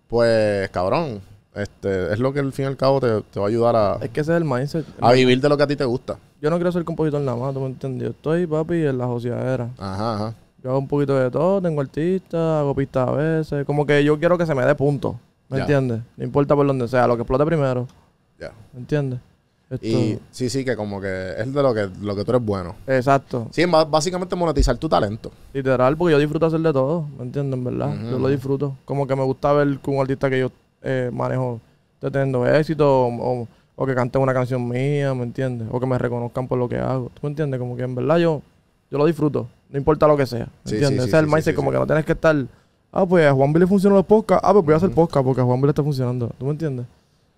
pues, cabrón, este, es lo que al fin y al cabo te, te va a ayudar a, Es que ese es el mindset. a vivir de lo que a ti te gusta. Yo no quiero ser compositor nada más, ¿tú me entiendes? Yo estoy, papi, en la joseadera. Ajá, ajá. Yo hago un poquito de todo, tengo artistas, hago pistas a veces. Como que yo quiero que se me dé punto. ¿Me Ya. entiendes? No importa por donde sea, lo que explote primero. Ya. ¿Me entiendes? Esto- Y sí, sí, que como que es de lo que, lo que tú eres bueno. Exacto. Sí, básicamente monetizar tu talento. Literal, porque yo disfruto hacer de todo, ¿me entiendes? En verdad. Yo lo disfruto. Como que me gusta ver que un artista que yo eh, manejo esté teniendo éxito o, o- o que cante una canción mía, ¿me entiendes? O que me reconozcan por lo que hago. ¿Tú me entiendes? Como que en verdad yo, yo lo disfruto. No importa lo que sea. ¿Me Sí, entiendes? sí, Ese es el mindset, como que no tienes que estar. Ah, pues a Juan Billy funcionó los podcasts. Ah, pues voy a hacer podcast porque a Juan Billy está funcionando. ¿Tú me entiendes?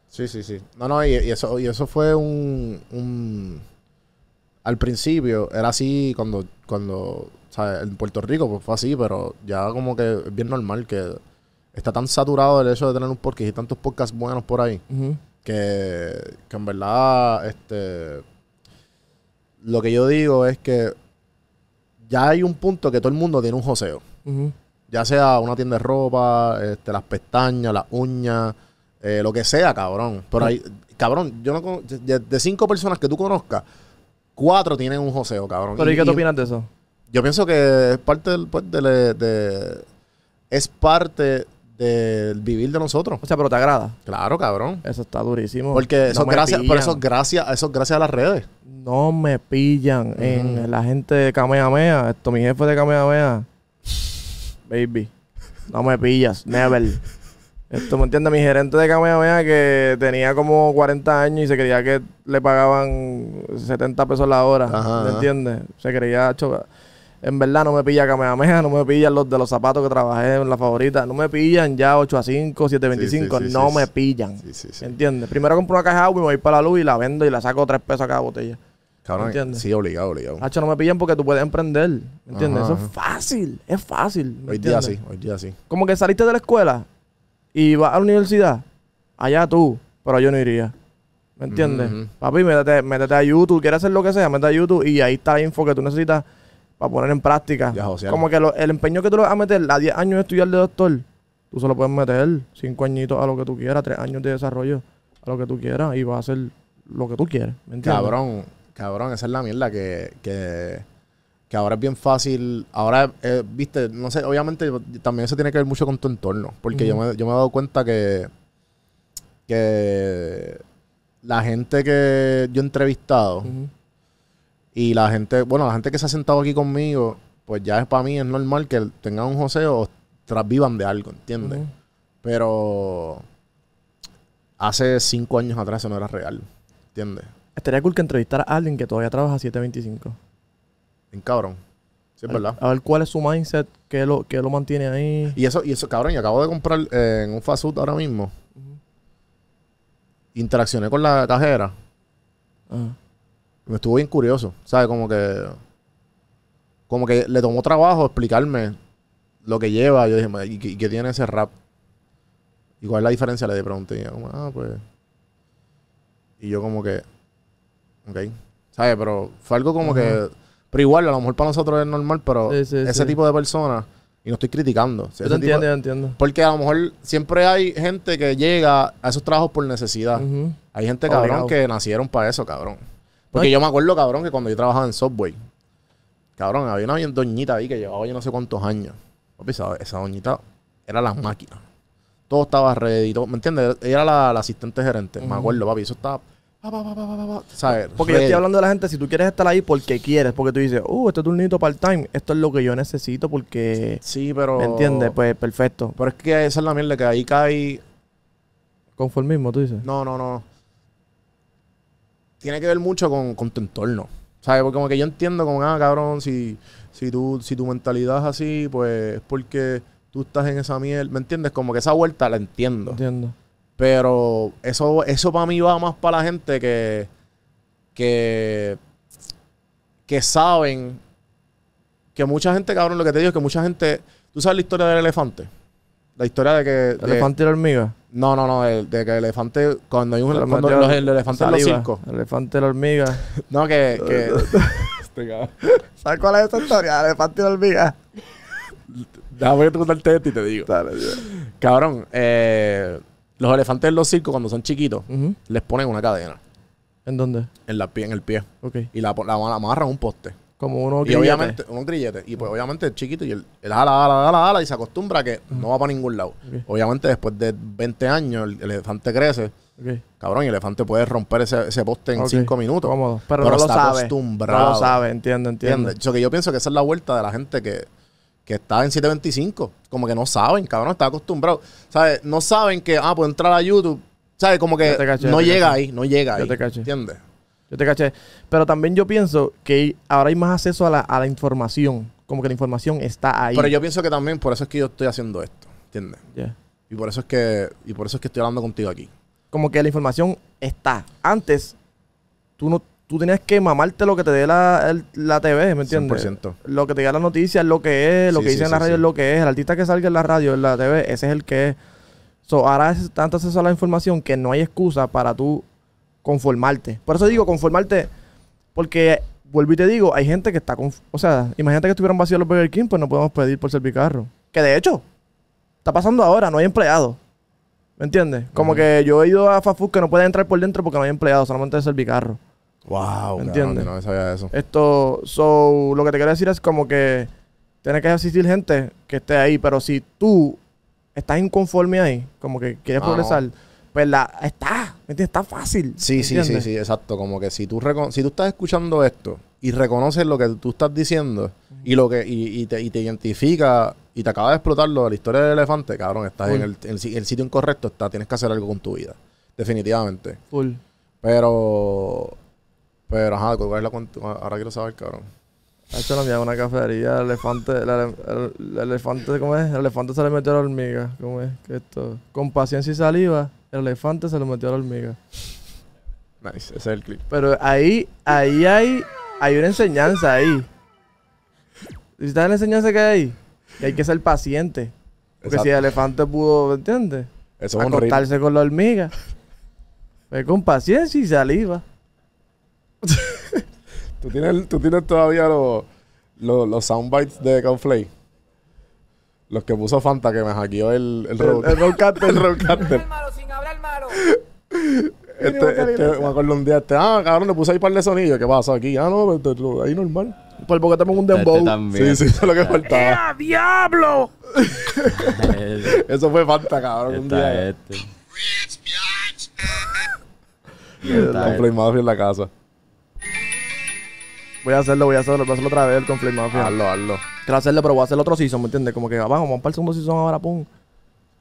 Sí, sí, sí. No, no, y, y eso, y eso fue un, un- Al principio era así cuando, cuando, ¿sabes? En Puerto Rico pues fue así, pero ya como que es bien normal que está tan saturado el hecho de tener un podcast y tantos podcasts buenos por ahí, que, que en verdad, este... Lo que yo digo es que ya hay un punto que todo el mundo tiene un joseo. Ya sea una tienda de ropa, este, las pestañas, las uñas, eh, lo que sea, cabrón. Pero hay, cabrón, yo no de, de cinco personas que tú conozcas, cuatro tienen un joseo, cabrón. Pero ¿y qué tú opinas de eso? Yo pienso que es parte del, pues, de, de- es parte del vivir de nosotros. O sea, pero te agrada. Claro, cabrón. Eso está durísimo. Porque No eso es me gracias, por eso es gracias, eso es gracias a las redes. No me pillan en la gente de Kamehameha. Esto, mi jefe de Kamehameha. Baby. No me pillas. Never. Esto, ¿me entiendes? Mi gerente de Kamehameha que tenía como 40 años y se creía que le pagaban 70 pesos la hora. Ajá, ¿Me entiendes? Se creía... cho- En verdad no me pilla Kamehameha, no me pillan los de los zapatos que trabajé en la favorita. No me pillan ya 8 a 5, 7 a 25. sí, sí, no sí, me sí. pillan. Sí, sí, sí. ¿Entiendes? Primero compro una caja de agua y me voy para la luz y la vendo y la saco 3 pesos a cada botella. Cabrón, ¿Entiendes? sí, obligado, obligado. Hacho, no me pillan porque tú puedes emprender. ¿Me entiendes? Ajá, Eso es fácil. Es fácil. ¿me Hoy día entiendes? sí, hoy día sí. Como que saliste de la escuela y vas a la universidad. Allá tú. Pero yo no iría. ¿Me entiendes? Papi, métete, métete a YouTube. Quieres hacer lo que sea, métete a YouTube y ahí está la info que tú necesitas para poner en práctica. Ya. Como que lo- el empeño que tú le vas a meter a 10 años de estudiar de doctor, tú solo puedes meter 5 añiñitos a lo que tú quieras, 3 años de desarrollo a lo que tú quieras y vas a hacer lo que tú quieres. ¿Me entiendes? Cabrón, cabrón, esa es la mierda que, que, que ahora es bien fácil. Ahora, eh, viste, no sé, obviamente también eso tiene que ver mucho con tu entorno. Porque yo, me, yo me he dado cuenta que, que la gente que yo he entrevistado. Y la gente, bueno, la gente que se ha sentado aquí conmigo, pues ya es para mí es normal que tengan un joseo o tras vivan de algo, ¿entiendes? Pero hace cinco años atrás eso no era real, ¿entiendes? estaría cool que entrevistara a alguien que todavía trabaja 725. Bien cabrón. Sí, es verdad. A ver cuál es su mindset, qué lo, qué lo mantiene ahí. Y eso, y eso, cabrón, yo acabo de comprar eh, en un fast food ahora mismo. Interaccioné con la cajera. Ah. Me estuvo bien curioso. ¿Sabes? Como que. Como que le tomó trabajo explicarme lo que lleva. Yo dije, "Ma, ¿y qué, tiene ese rap? ¿Y cuál es la diferencia? Le pregunté. Y como, ah, pues. Y yo, como que. Ok. ¿Sabes? Pero fue algo como que. Pero igual, a lo mejor para nosotros es normal, pero Sí, sí, ese sí. tipo de personas. Y no estoy criticando. Yo te entiendo, yo entiendo. porque a lo mejor siempre hay gente que llega a esos trabajos por necesidad. Hay gente, cabrón, Obligado. que nacieron para eso, cabrón. Porque yo me acuerdo, cabrón, que cuando yo trabajaba en Subway, cabrón, había una doñita ahí que llevaba yo no sé cuántos años. Papi, esa, esa doñita era la máquina. Todo estaba ready. todo- ¿Me entiendes? Ella era la, la asistente gerente. Me acuerdo, papi. Eso estaba... pa, pa, pa, ¿Sabes? Porque yo estoy hablando de la gente, si tú quieres estar ahí porque quieres, porque tú dices, uh, este turnito part-time, esto es lo que yo necesito porque... Sí, pero... ¿Me entiendes? Pues perfecto. Pero es que esa es la mierda, que ahí cae... Conformismo, tú dices. No, no, no. Tiene que ver mucho con, con tu entorno. ¿Sabes? Porque como que yo entiendo como, ah, cabrón, si, si, tú, si tu mentalidad es así, pues es porque tú estás en esa miel. ¿Me entiendes? Como que esa vuelta la entiendo. Entiendo. Pero eso, eso para mí va más para la gente que, que, que saben que mucha gente, cabrón, lo que te digo es que mucha gente... ¿Tú sabes la historia del elefante? La historia de que... ¿El de- elefante y la hormiga? No, no, no, el- de que el elefante, cuando hay un le cuando los, el elefante en los circos. El elefante y la hormiga. No, que, que Este cabrón. ¿Sabes cuál es esa historia? El elefante y la hormiga. déjame contarte esto y te digo. Cabrón, eh, los elefantes en los circos cuando son chiquitos les ponen una cadena ¿En dónde? en la en el pie Ok. y la, la, la amarran a un poste. Como uno y grillete. obviamente, unos grilletes. Y pues obviamente es chiquito y él, él jala, jala, jala, jala y se acostumbra a que no va para ningún lado. Obviamente después de 20 años el, el elefante crece. Ok. Cabrón, y el elefante puede romper ese, ese poste en Ok. 5 minutos. Cómodo. Pero, Pero no lo está sabe. acostumbrado. No lo sabe, entiendo, entiendo. ¿Entiendes? So que yo pienso que esa es la vuelta de la gente que, que está en 725. Como que no saben, cabrón, está acostumbrado. ¿Sabes? No saben que, ah, puedo entrar a YouTube. ¿Sabes? Como que caché, no llega caché. ahí, no llega Ya ahí. te caché. ¿Entiendes? Yo te caché. Pero también yo pienso que ahora hay más acceso a la, a la información. Como que la información está ahí. Pero yo pienso que también por eso es que yo estoy haciendo esto. ¿Entiendes? Yeah. Y por eso es que, y por eso es que estoy hablando contigo aquí. Como que la información está. Antes, tú no tú tenías que mamarte lo que te dé la, el- la TV, ¿me entiendes? 100%. Lo que te diga la noticia es lo que es, lo Sí, que sí, dice en la sí, radio sí. es lo que es, el artista que salga en la radio, en la TV, ese es el que es. So, ahora es tanto acceso a la información que no hay excusa para tú conformarte. Por eso digo conformarte, porque vuelvo y te digo, hay gente que está conf- O sea, imagínate que estuvieran vacíos los Burger King, pues no podemos pedir por servicarro. Que de hecho, está pasando ahora, no hay empleados. ¿Me entiendes? Como que yo he ido a fast food que no pueden entrar por dentro porque no hay empleados, solamente es servicarro. Wow, ¿Me entiendes? yo no sabía eso. Esto, so, lo que te quiero decir es como que tiene que existir gente que esté ahí, pero si tú estás inconforme ahí, como que quieres Ah, progresar, pues la está, ¿me entiendes? Está fácil. Sí, sí, sí, sí, exacto. Como que si tú, si tú estás escuchando esto y reconoces lo que tú estás diciendo y lo que y, y te, y te identifica y te acaba de explotar lo de la historia del elefante, cabrón, estás en el, en el si- el sitio incorrecto, está, tienes que hacer algo con tu vida. Definitivamente. Full. Pero, pero, ajá, ¿cuál es la cuenta? Ahora quiero saber, cabrón. Ha hecho la mía una cafetería, el elefante, el, ele- el- el elefante, ¿cómo es? El elefante se le metió a la hormiga, ¿cómo es? Que esto, con paciencia y saliva, el elefante se le metió a la hormiga. Nice, ese es el clip. Pero ahí, ahí hay, hay una enseñanza ahí. ¿Y sabes la enseñanza que hay ahí? Que hay que ser paciente. Porque si el elefante pudo, ¿entiendes? Eso es. Acostarse con la hormiga. Pues con paciencia y saliva. ¿Tú tienes, tú tienes todavía los, los, los soundbites de Conflay. Los que puso Fanta que me hackeó el, el, road- el roadcaster. el roadcaster. malo, sin hablar malo. Este, este, me acuerdo un día, este, ah, cabrón, le puse ahí par de sonidos. ¿Qué pasa aquí? Ah, no, pues, lo- ahí normal. Por poco te pongo un Este dembow. también. Sí, sí, eso es lo que faltaba. ¡Ah, diablo! Eso fue Fanta, cabrón, un Está día. este. Y está Con este. Play Mafia en la casa. Voy a hacerlo, voy a hacerlo, voy a hacerlo otra vez con Flame Mafia. Hazlo, hazlo. Quiero hacerlo, pero voy a hacer otro season, ¿me entiendes? Como que vamos, vamos para el segundo season ahora, pum.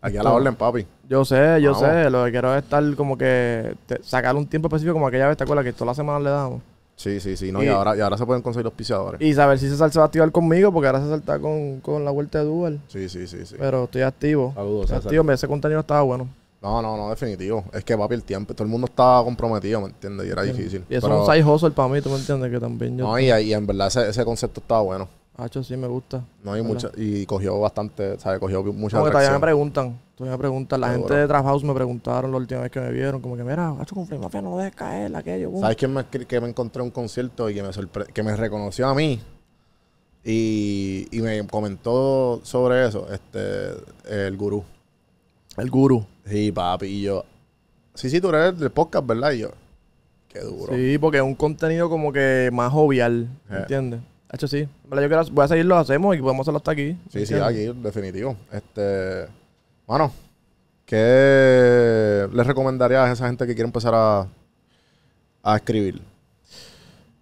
Aquí a la orden, papi. Yo sé, yo Vamos. sé. Lo que quiero es estar como que... te- sacar un tiempo específico como aquella vez, ¿te acuerdas? Que todas las semanas le damos. Sí, sí, sí. No, y, Y- ahora, y ahora se pueden conseguir los pisadores. Y saber si César se va a activar conmigo, porque ahora César está con, con la vuelta de Dual. Sí, sí, sí, sí. Pero estoy activo. Saludos, Estoy activo, ese contenido estaba bueno. No, no, no, definitivo. Es que, papi, el tiempo. Todo el mundo estaba comprometido, ¿me entiendes? Y era difícil. Y eso Pero- es un side hustle para mí, ¿tú me entiendes? Que también yo... No, y, y en verdad ese, ese concepto estaba bueno. Hacho, sí me gusta. No hay ¿Verdad? mucha, y cogió bastante, ¿sabes? Cogió mucha Como que todavía me preguntan. Todavía me preguntan. La gente de Trap House me preguntaron la última vez que me vieron. Como que, mira, Hacho, con Mafia no lo dejes caer, aquello. boom". ¿Sabes quién me, que me encontré en un concierto y que me, sorpre- que me reconoció a mí? Y, y me comentó sobre eso, este, el gurú. El guru. Sí, papi, y yo, sí, sí, tú eres del podcast, ¿verdad? Y yo, qué duro. Sí, porque es un contenido como que más jovial. ¿Me Eh. Hacho, sí. Yo quiero, voy a seguirlo, hacemos y podemos hacerlo hasta aquí. ¿me Sí, sí, aquí, definitivo. Este, bueno, ¿qué le recomendarías a esa gente que quiere empezar a, a escribir?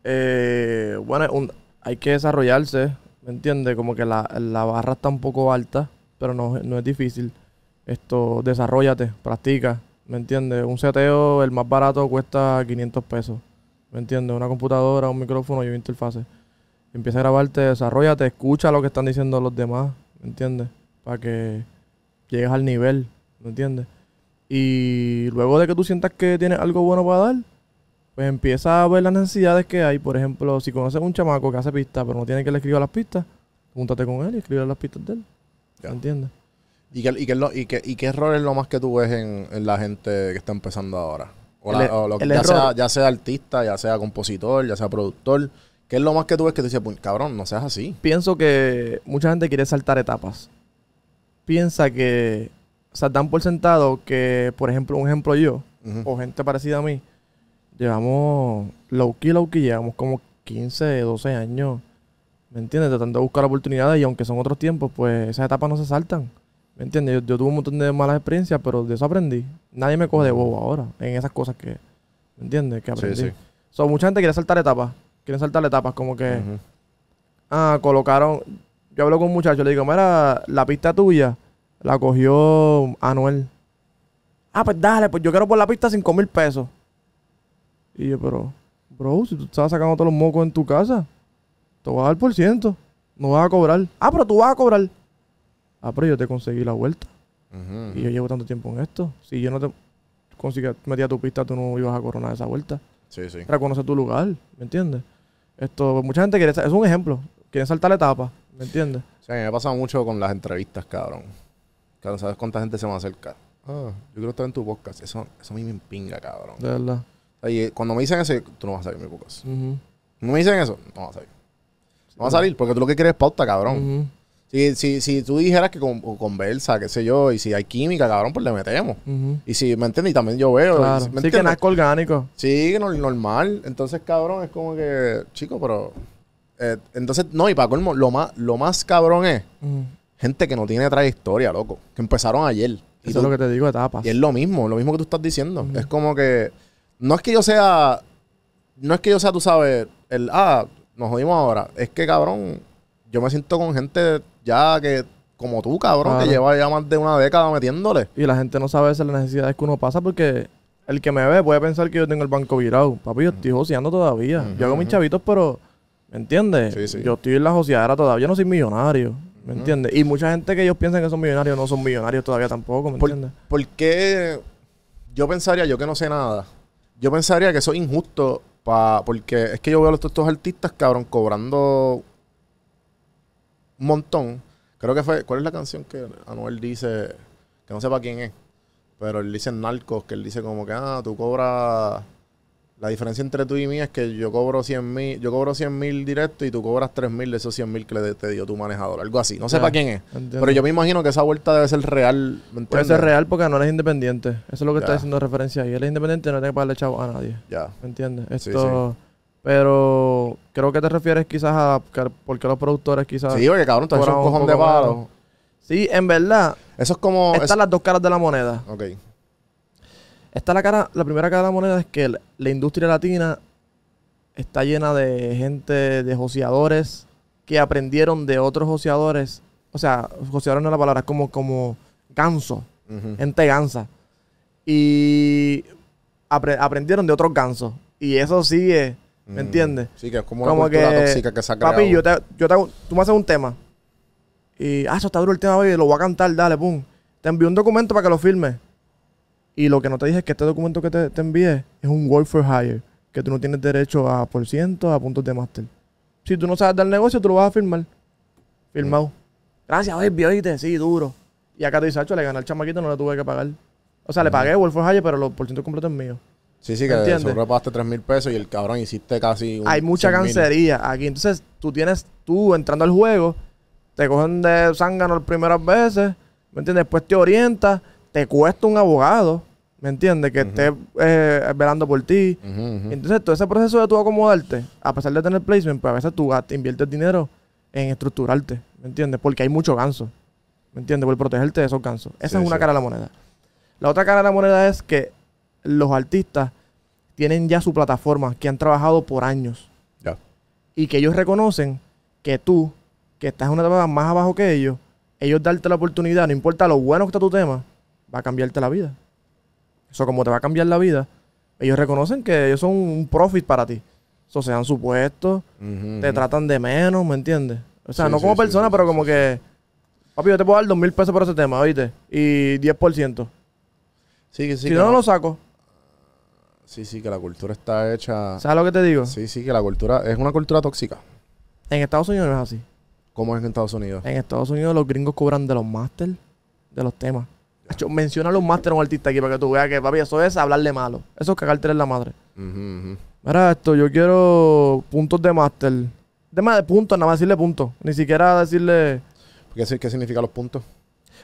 Eh, bueno, un- hay que desarrollarse, ¿me entiendes? Como que la, la barra está un poco alta, pero no, no es difícil. Esto, desarrollate, practica, ¿me entiendes? Un seteo, el más barato, cuesta 500 pesos, ¿me entiendes? Una computadora, un micrófono y una interfase. Empieza a grabarte, desarrollate, escucha lo que están diciendo los demás, ¿me entiendes? Para que llegues al nivel, ¿me entiendes? Y luego de que tú sientas que tienes algo bueno para dar, pues empieza a ver las necesidades que hay. Por ejemplo, si conoces un chamaco que hace pistas, pero no tiene que le escriba las pistas, júntate con él y escribe las pistas de él. ¿Me entiendes? ¿Y qué, y, qué es lo- y, qué, ¿Y qué error es lo más que tú ves en, en la gente que está empezando ahora? O, El la- e- o lo ya, sea, ya sea artista, ya sea compositor, ya sea productor. ¿Qué es lo más que tú ves que tú dices, "Puñ, cabrón, no seas así? Pienso que mucha gente quiere saltar etapas. Piensa que, o sea, dan por sentado que, por ejemplo, un ejemplo yo, o gente parecida a mí, llevamos low key, low key, llevamos como 15, 12 años, ¿me entiendes? Tratando de buscar oportunidades y aunque son otros tiempos, pues esas etapas no se saltan, ¿me entiendes? Yo, yo tuve un montón de malas experiencias, pero de eso aprendí. Nadie me coge de bobo ahora en esas cosas que, ¿me entiendes? Que Sí, aprendí. sí. So, mucha gente quiere saltar etapas, quieren saltar etapas como que... Ah, colocaron. Yo hablo con un muchacho, le digo, mira, la pista tuya la cogió Anuel. Ah, pues dale, pues yo quiero por la pista 5 mil pesos. Y yo, pero, bro, si tú estabas sacando todos los mocos en tu casa, te vas a dar por ciento. No vas a cobrar. Ah, pero tú vas a cobrar. Ah, pero yo te conseguí la vuelta. Y yo llevo tanto tiempo en esto. Si yo no te conseguía, metía tu pista, tú no ibas a coronar esa vuelta Sí, sí. reconoce tu lugar, ¿me entiendes? Esto, mucha gente quiere, es un ejemplo, quieren saltar la etapa, ¿me entiendes? Sea, a mí me pasa mucho con las entrevistas, cabrón. Cabrón, ¿sabes cuánta gente se me acerca? Ah, yo quiero estar en tu podcast. Eso, eso a mí me impinga, cabrón. De verdad. Y cuando me dicen eso, tú no vas a salir mi podcast. Ujú. No me dicen eso, no vas a salir. No vas a salir porque tú lo que quieres es pauta, cabrón. Si, si, si tú dijeras que con, conversa, qué sé yo, y si hay química, cabrón, pues le metemos. Y si, ¿me entiendes? Y también yo veo. Claro. ¿me Sí, que nazca orgánico. Sí, no- normal. Entonces, cabrón, es como que, chico, pero... eh, entonces, no, y para colmo, lo más, lo más cabrón es gente que no tiene trayectoria, loco. Que empezaron ayer. Y, Eso tú- es lo que te digo, etapas. y es lo mismo, lo mismo que tú estás diciendo. Es como que... No es que yo sea... No es que yo sea, tú sabes, el... Ah, nos jodimos ahora. Es que, cabrón, yo me siento con gente ya que... Como tú, cabrón, Claro. que lleva ya más de una década metiéndole. Y la gente no sabe las necesidades que uno pasa porque el que me ve puede pensar que yo tengo el banco virado. Papi, yo estoy joseando todavía. Yo hago mis chavitos, pero, ¿me entiendes? Sí, sí. Yo estoy en la joseadera todavía, yo no soy millonario. ¿Me entiendes? Y mucha gente que ellos piensan que son millonarios no son millonarios todavía tampoco, ¿me entiendes? ¿Por qué yo pensaría, yo que no sé nada, yo pensaría que eso es injusto pa, porque es que yo veo a estos, estos artistas, cabrón, cobrando un montón. Creo que fue, ¿cuál es la canción que Anuel dice, que no sé para quién es, pero él dice en Narcos, que él dice como que, ah, tú cobras, la diferencia entre tú y mí es que yo cobro 100 mil, yo cobro 100 mil directo y tú cobras 3 mil de esos 100 mil que le, te dio tu manejador, algo así. No Ya, para quién es. entiendo. Pero yo me imagino que esa vuelta debe ser real. ¿me Puede ser real porque no eres independiente. Eso es lo que está diciendo referencia ahí. Él es independiente y no tiene que pagarle chavo a nadie. Ya. ¿Me entiendes? Sí, Esto... Pero creo que te refieres quizás a por qué los productores quizás... Sí, oye, cabrón, tú hecho un cojón de menos. Sí, en verdad, Eso es como. están es- las dos caras de la moneda. Ok. Está la cara, la primera cara de la moneda es que la, industria latina está llena de gente, de joseadores que aprendieron de otros joseadores. O sea, joseadores no es la palabra, es como, como ganso. Ujú. Gente gansa. Y apre- aprendieron de otros gansos. Y eso sigue, ¿me Mm. entiendes? Sí, que es como una Como cultura que, tóxica que se ha creado. papi, yo te, yo te hago- tú me haces un tema. Y, ah, eso está duro el tema, baby, lo voy a cantar, dale, pum. Te envío un documento para que lo firmes. Y lo que no te dije es que este documento que te, te envié es un Work for Hire. Que tú no tienes derecho a por ciento, a puntos de máster. Si tú no sabes del negocio, tú lo vas a firmar. Firmado. Gracias, baby, oíste, sí, duro. Y acá te dice, "Acho, le gané al chamaquito, no le tuve que pagar. O sea, le pagué Work for Hire, pero los por ciento completos es mío. Sí, sí, que ¿Entiendes? sobrepagaste 3 mil pesos y el cabrón hiciste casi un hay mucha 100,000. cancería aquí. Entonces, tú tienes, tú entrando al juego, te cogen de zángano las primeras veces, ¿me entiendes? Después te orientas, te cuesta un abogado, ¿me entiendes? Que esté eh, velando por ti. Entonces, todo ese proceso de tú acomodarte, a pesar de tener placement, pues a veces tú inviertes dinero en estructurarte, ¿me entiendes? Porque hay mucho ganso, ¿me entiendes? Por protegerte de esos gansos. Esa Sí, es una sí. cara de la moneda. La otra cara de la moneda es que los artistas tienen ya su plataforma, que han trabajado por años Ya. y que ellos reconocen que tú, que estás en una etapa más abajo que ellos, ellos darte la oportunidad, no importa lo bueno que está tu tema, va a cambiarte la vida. Eso como te va a cambiar la vida, ellos reconocen que ellos son un profit para ti. Eso se dan su puesto, Ujú, te tratan de menos, ¿me entiendes? O sea, Sí, no como sí, persona, sí, pero como que, papi, yo te puedo dar dos mil pesos por ese tema, ¿oíste? Y 10%. Sí, sí, si no no- lo saco. Sí, sí, que la cultura está hecha... ¿Sabes lo que te digo? Sí, sí, que la cultura es una cultura tóxica. En Estados Unidos no es así. Como es en Estados Unidos. En Estados Unidos los gringos cobran de los máster de los temas. Hacho, Menciona los máster a un artista aquí para que tú veas que, papi, eso es hablarle malo. Eso es cagarte en la madre. Mira esto, yo quiero puntos de máster. Tema de puntos, nada más decirle puntos. Ni siquiera decirle... ¿Qué, qué significa los puntos?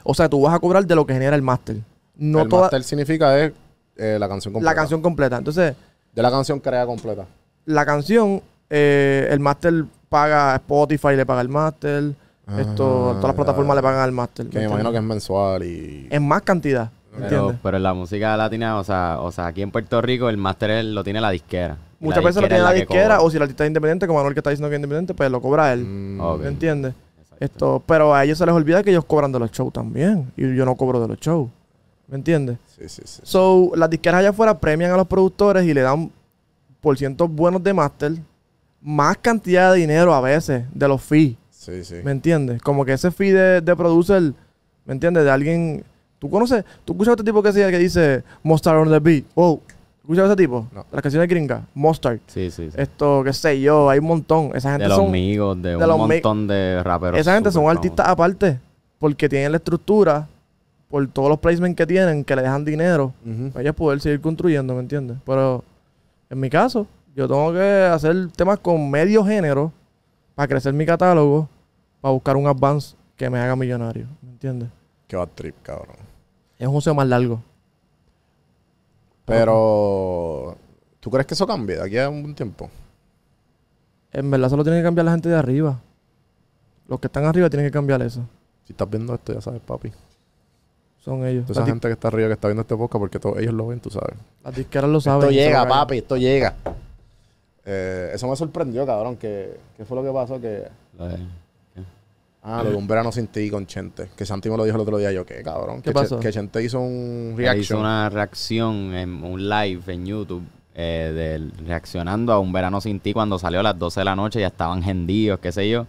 O sea, tú vas a cobrar de lo que genera el máster. No el toda máster significa es eh, la canción completa. la canción completa. Entonces, De la canción creada completa. la canción, eh, el máster paga Spotify, le paga el máster. Esto, Ah, todas las plataformas le pagan al máster. Que me imagino que es mensual y... En más cantidad. Pero, en la música latina, o sea, o sea, aquí en Puerto Rico el máster lo tiene la disquera. Muchas la veces lo tiene la que disquera, o si el artista es independiente, como Manuel que está diciendo que es independiente, pues lo cobra él. Mm. ¿Me entiendes? Esto, pero a ellos se les olvida que ellos cobran de los shows también. Y yo no cobro de los shows. ¿Me entiendes? Sí, sí, sí. So, las disqueras allá afuera premian a los productores y le dan por cientos buenos de máster, más cantidad de dinero a veces de los fees. Sí, sí. ¿Me entiendes? Como que ese fee de, de producer, ¿me entiendes? De alguien. ¿Tú conoces? ¿Tú escuchas a este tipo que, se- que dice Mustard on the beat? Wow. ¿Escuchas a ese tipo? No. Las canciones gringas. Mustard. Sí, sí, sí. Esto, qué sé yo, hay un montón. Esa gente De los son. amigos, de, de un los montón de raperos. Esa gente son artistas aparte. Porque tienen la estructura, por todos los placements que tienen, que le dejan dinero, para ellos poder seguir construyendo, ¿me entiendes? Pero en mi caso, yo tengo que hacer temas con medio género para crecer mi catálogo, para buscar un advance que me haga millonario, ¿me entiendes? Qué bad trip, cabrón. Es un museo más largo. Pero... ¿Tú crees que eso cambie de aquí a un tiempo? En verdad solo tiene que cambiar la gente de arriba. Los que están arriba tienen que cambiar eso. Si estás viendo esto, ya sabes, papi. Son ellos. Toda esa Las, gente que está arriba que está viendo este podcast, porque todos ellos lo ven, tú sabes. las disqueras lo saben. esto llega, papi, esto llega. Eh, eso me sorprendió, cabrón. Que, ¿Qué fue lo que pasó? Que... De- Ah, lo de un verano sin ti con Chente. Que Santi me lo dijo el otro día. Yo, ¿qué, cabrón? ¿Qué que, pasó? que Chente hizo un reaction. hizo una reacción en un live en YouTube eh, del- reaccionando a un verano sin ti cuando salió a las 12 de la noche, ya estaban gendíos, qué sé yo.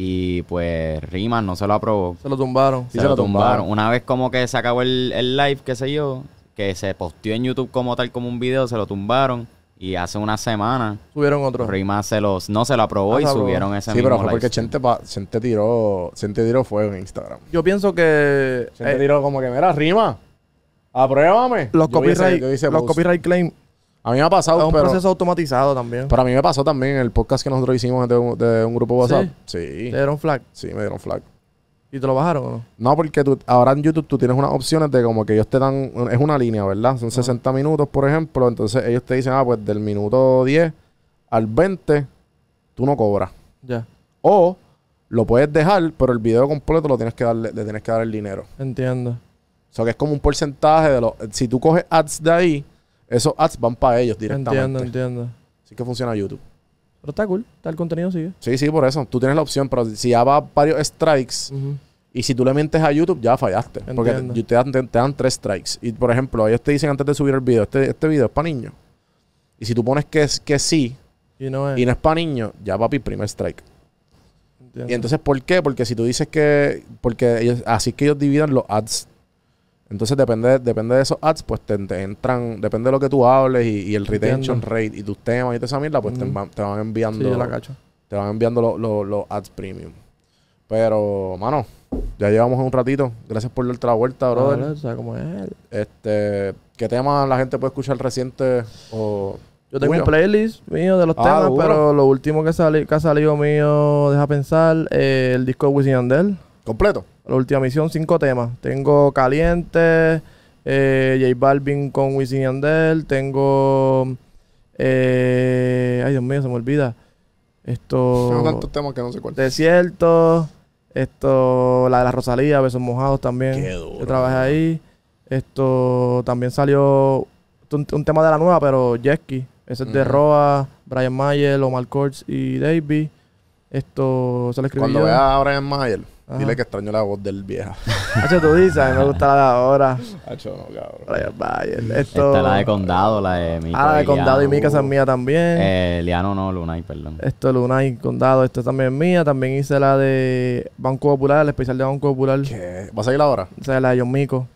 Y pues Rimas no se lo aprobó. Se lo tumbaron. Sí, se, se lo lo tumbaron. tumbaron. Una vez como que se acabó el, el live, qué sé yo, que se posteó en YouTube como tal, como un video, se lo tumbaron. Y hace una semana, Subieron otro. Rimas se los, no se lo aprobó Ah, y subieron ese Sí, mismo pero fue live porque. Chente, pa- Chente tiró... Chente tiró fuego en Instagram. Yo pienso que Chente eh, tiró como que, mira, rima. Apruébame. los, Yo copyright, los copyright claim A mí me ha es pasado, un pero... proceso automatizado también. Pero a mí me pasó también el podcast que nosotros hicimos de un, de un grupo WhatsApp. Sí. Te dieron flag Sí, me dieron flag. y te lo bajaron o no. No, porque tú, ahora en YouTube tú tienes unas opciones de como que ellos te dan, es una línea, ¿verdad? Son 60 minutos, por ejemplo. Entonces ellos te dicen, ah, pues del minuto 10 al 20, tú no cobras. Ya, O lo puedes dejar, pero el video completo lo tienes que darle, le tienes que dar el dinero. entiendo. O sea que es como un porcentaje de los. Si tú coges ads de ahí, esos ads van para ellos directamente. Entiendo, entiendo. Así que funciona YouTube. Pero está cool. Está el contenido sigue. Sí, sí, por eso. Tú tienes la opción, pero si ya va varios strikes. Y si tú le mientes a YouTube, ya fallaste. Porque te, te dan, te- te dan tres strikes. Y por ejemplo, ellos te dicen antes de subir el video, este, este video es para niños. Y si tú pones que, es, que sí Y no es. y no es para niños, ya papi, primer strike. entiendo. Y entonces, ¿por qué? Porque si tú dices que. Porque ellos, así es que ellos dividen los ads. Entonces, depende, depende de esos ads, pues te, te entran. Depende de lo que tú hables y, y el retention Entiendo. rate y tus temas y toda esa mierda, pues te, van, te van enviando. Sí, yo la cacho. te van enviando lo- lo- los ads premium. Pero, mano, ya llevamos un ratito. Gracias por darte la vuelta, brother. Vale, ¿Sabes cómo es? Este, ¿qué tema la gente puede escuchar reciente o Yo tengo un playlist mío de los Ah, temas, duro. pero lo último que, sali- que ha salido mío, deja pensar, eh, el disco de Wisin Yandel. completo? La última misión, cinco temas. Tengo Caliente, eh, J Balvin con Wisin y Yandel. Tengo. eh, ay, Dios mío, se me olvida. Esto. tantos temas que no sé cuál. Desierto. Esto. La de la Rosalía, Besos Mojados también. Qué duro. Yo trabajé ahí. Esto. También salió. Un, un tema de la nueva, pero Jesky. Ese es de Ujú. Roa, Brian Mayer, Omar Courts y Davey. Esto se lo escribí Cuando yo. veas a Brian Mayer, Ajá. dile que extraño la voz del vieja. Hacho, tú dices, a mí me gusta la de ahora. Hacho, no, cabrón. Brian. Esto, Esta es la de Condado, la de Mico. Ah, la de Condado y. Mica esa es mía también. Eh, Liano no, Lunay, perdón. Esto, Luna y Condado, esto también es mía. También hice la de Banco Popular, el especial de Banco Popular. ¿Qué? ¿Vas a ir ahora? O sea, la de John Mico.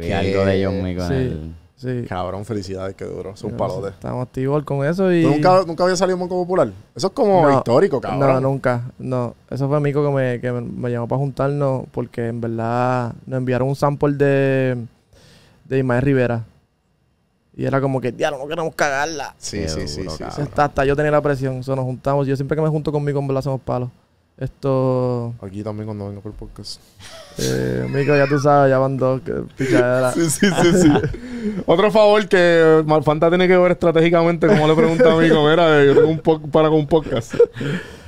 Y algo de John Mico en Sí. el... Sí. Cabrón, felicidades, qué duro. Es un palote. Estamos activos con eso y... ¿Tú nunca, nunca había salido en Banco Popular? Eso es como No, histórico, cabrón. No, nunca. No. Eso fue Mico que me, que me, me llamó para juntarnos porque en verdad nos enviaron un sample de, de Ismael Rivera. Y era como que, diablo, no queremos cagarla. Sí, Qué sí, sí, duro, sí, sí. Hasta, hasta yo tenía la presión. Eso nos juntamos. Yo siempre que me junto conmigo, en verdad, somos palos. Esto... Aquí también cuando vengo por el podcast. Eh, Mico, ya tú sabes, ya van dos. Que pichadera. Sí, sí, sí, sí. Otro favor que Malfanta tiene que ver estratégicamente, como le pregunta a mí, como era, yo tengo un po para con un podcast.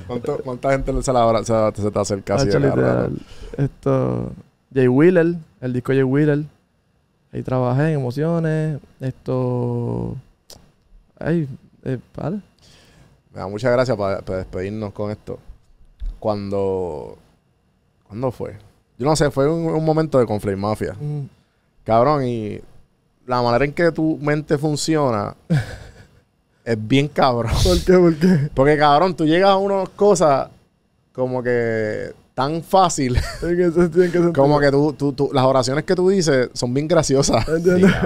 ¿Cuánto- ¿Cuánta gente se, la, abra- se, se te acerca así? Esto... Jay Wheeler, el disco Jay Wheeler. Ahí trabajé en emociones. Esto... Ay, eh, vale. Me da muchas gracias para despedirnos con esto. Cuando... ¿Cuándo fue? Yo no sé, fue un, un momento de Conflame Mafia. Mm, Cabrón, y la manera en que tu mente funciona es bien cabrón. ¿Por qué? ¿Por qué? Porque, cabrón, tú llegas a unas cosas como que tan fácil. ¿En qué sentido? ¿En qué sentido? como que tú, tú, tú- las oraciones que tú dices son bien graciosas.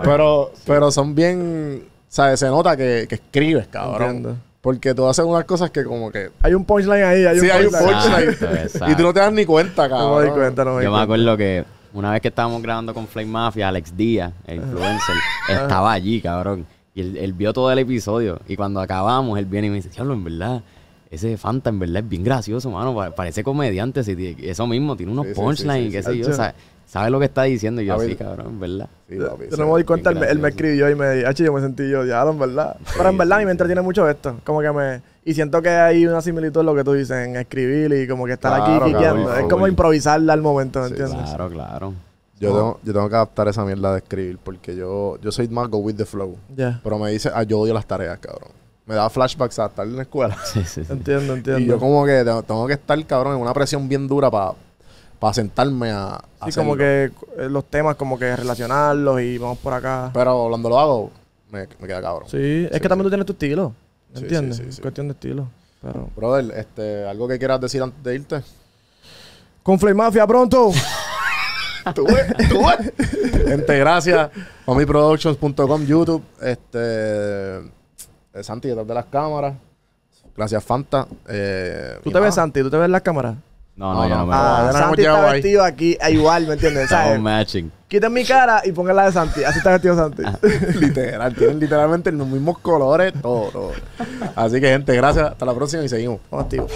Pero, pero son bien. ¿Sabes? Se nota que, que escribes, cabrón. Entiendo. Porque tú haces unas cosas que como que. Hay un punchline ahí. Hay Sí, un hay un punchline. punchline. Exacto, exacto. Y tú no te das ni cuenta, cabrón. No me di cuenta, no me di Yo me acuerdo que una vez que estábamos grabando con Flame Mafia, Alex Díaz, el influencer, estaba allí, cabrón. Y él, él vio todo el episodio. Y cuando acabamos, él viene y me dice, diablo, en verdad, ese Fanta en verdad es bien gracioso, mano. Pa- Parece comediante. eso mismo, tiene unos Sí, sí, punchlines sí, y qué sí, sé yo. o sea, sabe lo que está diciendo. Y yo, sí, cabrón, en verdad. Sí, papi, Yo no me di cuenta, él, me- él me escribió y me dijo, "Hacho, yo me sentí yo, ya, en verdad. Pero en verdad a mí me entretiene mucho esto. Como que me... Y siento que hay una similitud en lo que tú dices, en escribir y como que estar Claro, aquí quiqueando. Es como improvisarla al momento, ¿me Sí, entiendes? Claro, claro. Yo, tengo, yo tengo que adaptar esa mierda de escribir porque yo, yo soy más go with the flow. Ya, Pero me dice, ah, yo odio las tareas, cabrón. Me da flashbacks a estar en la escuela. Sí, sí, sí. entiendo, entiendo. Y yo como que tengo, tengo que estar, cabrón, en una presión bien dura para sentarme a, a Sí, como que eh, los temas como que relacionarlos y vamos por acá. Pero cuando lo hago, me, me queda cabrón. Sí, es Sí, que también tú tienes tu estilo, ¿me Sí, entiendes? sí, sí, sí. Cuestión de estilo. Pero... Brother, este, ¿algo que quieras decir antes de irte? Con Flame Mafia pronto. ¿Tú ves? ¿Tú ves? Gente, gracias. Homiproductions.com, YouTube. Este, eh, Santi detrás de las cámaras. Gracias, Fanta. Eh, ¿Tú te ves. Santi? ¿Tú te ves en las cámaras? No, No, no, yo no. no me Ah, voy. hemos Santi está ahí. vestido aquí eh, igual, ¿me entiendes? Estamos ¿Sabes? matching. Quiten mi cara y pongan la de Santi. Así está vestido Santi. Literal, tienen literalmente los mismos colores, todo, todo. Así que, gente, gracias. Hasta la próxima y seguimos. Vamos activos.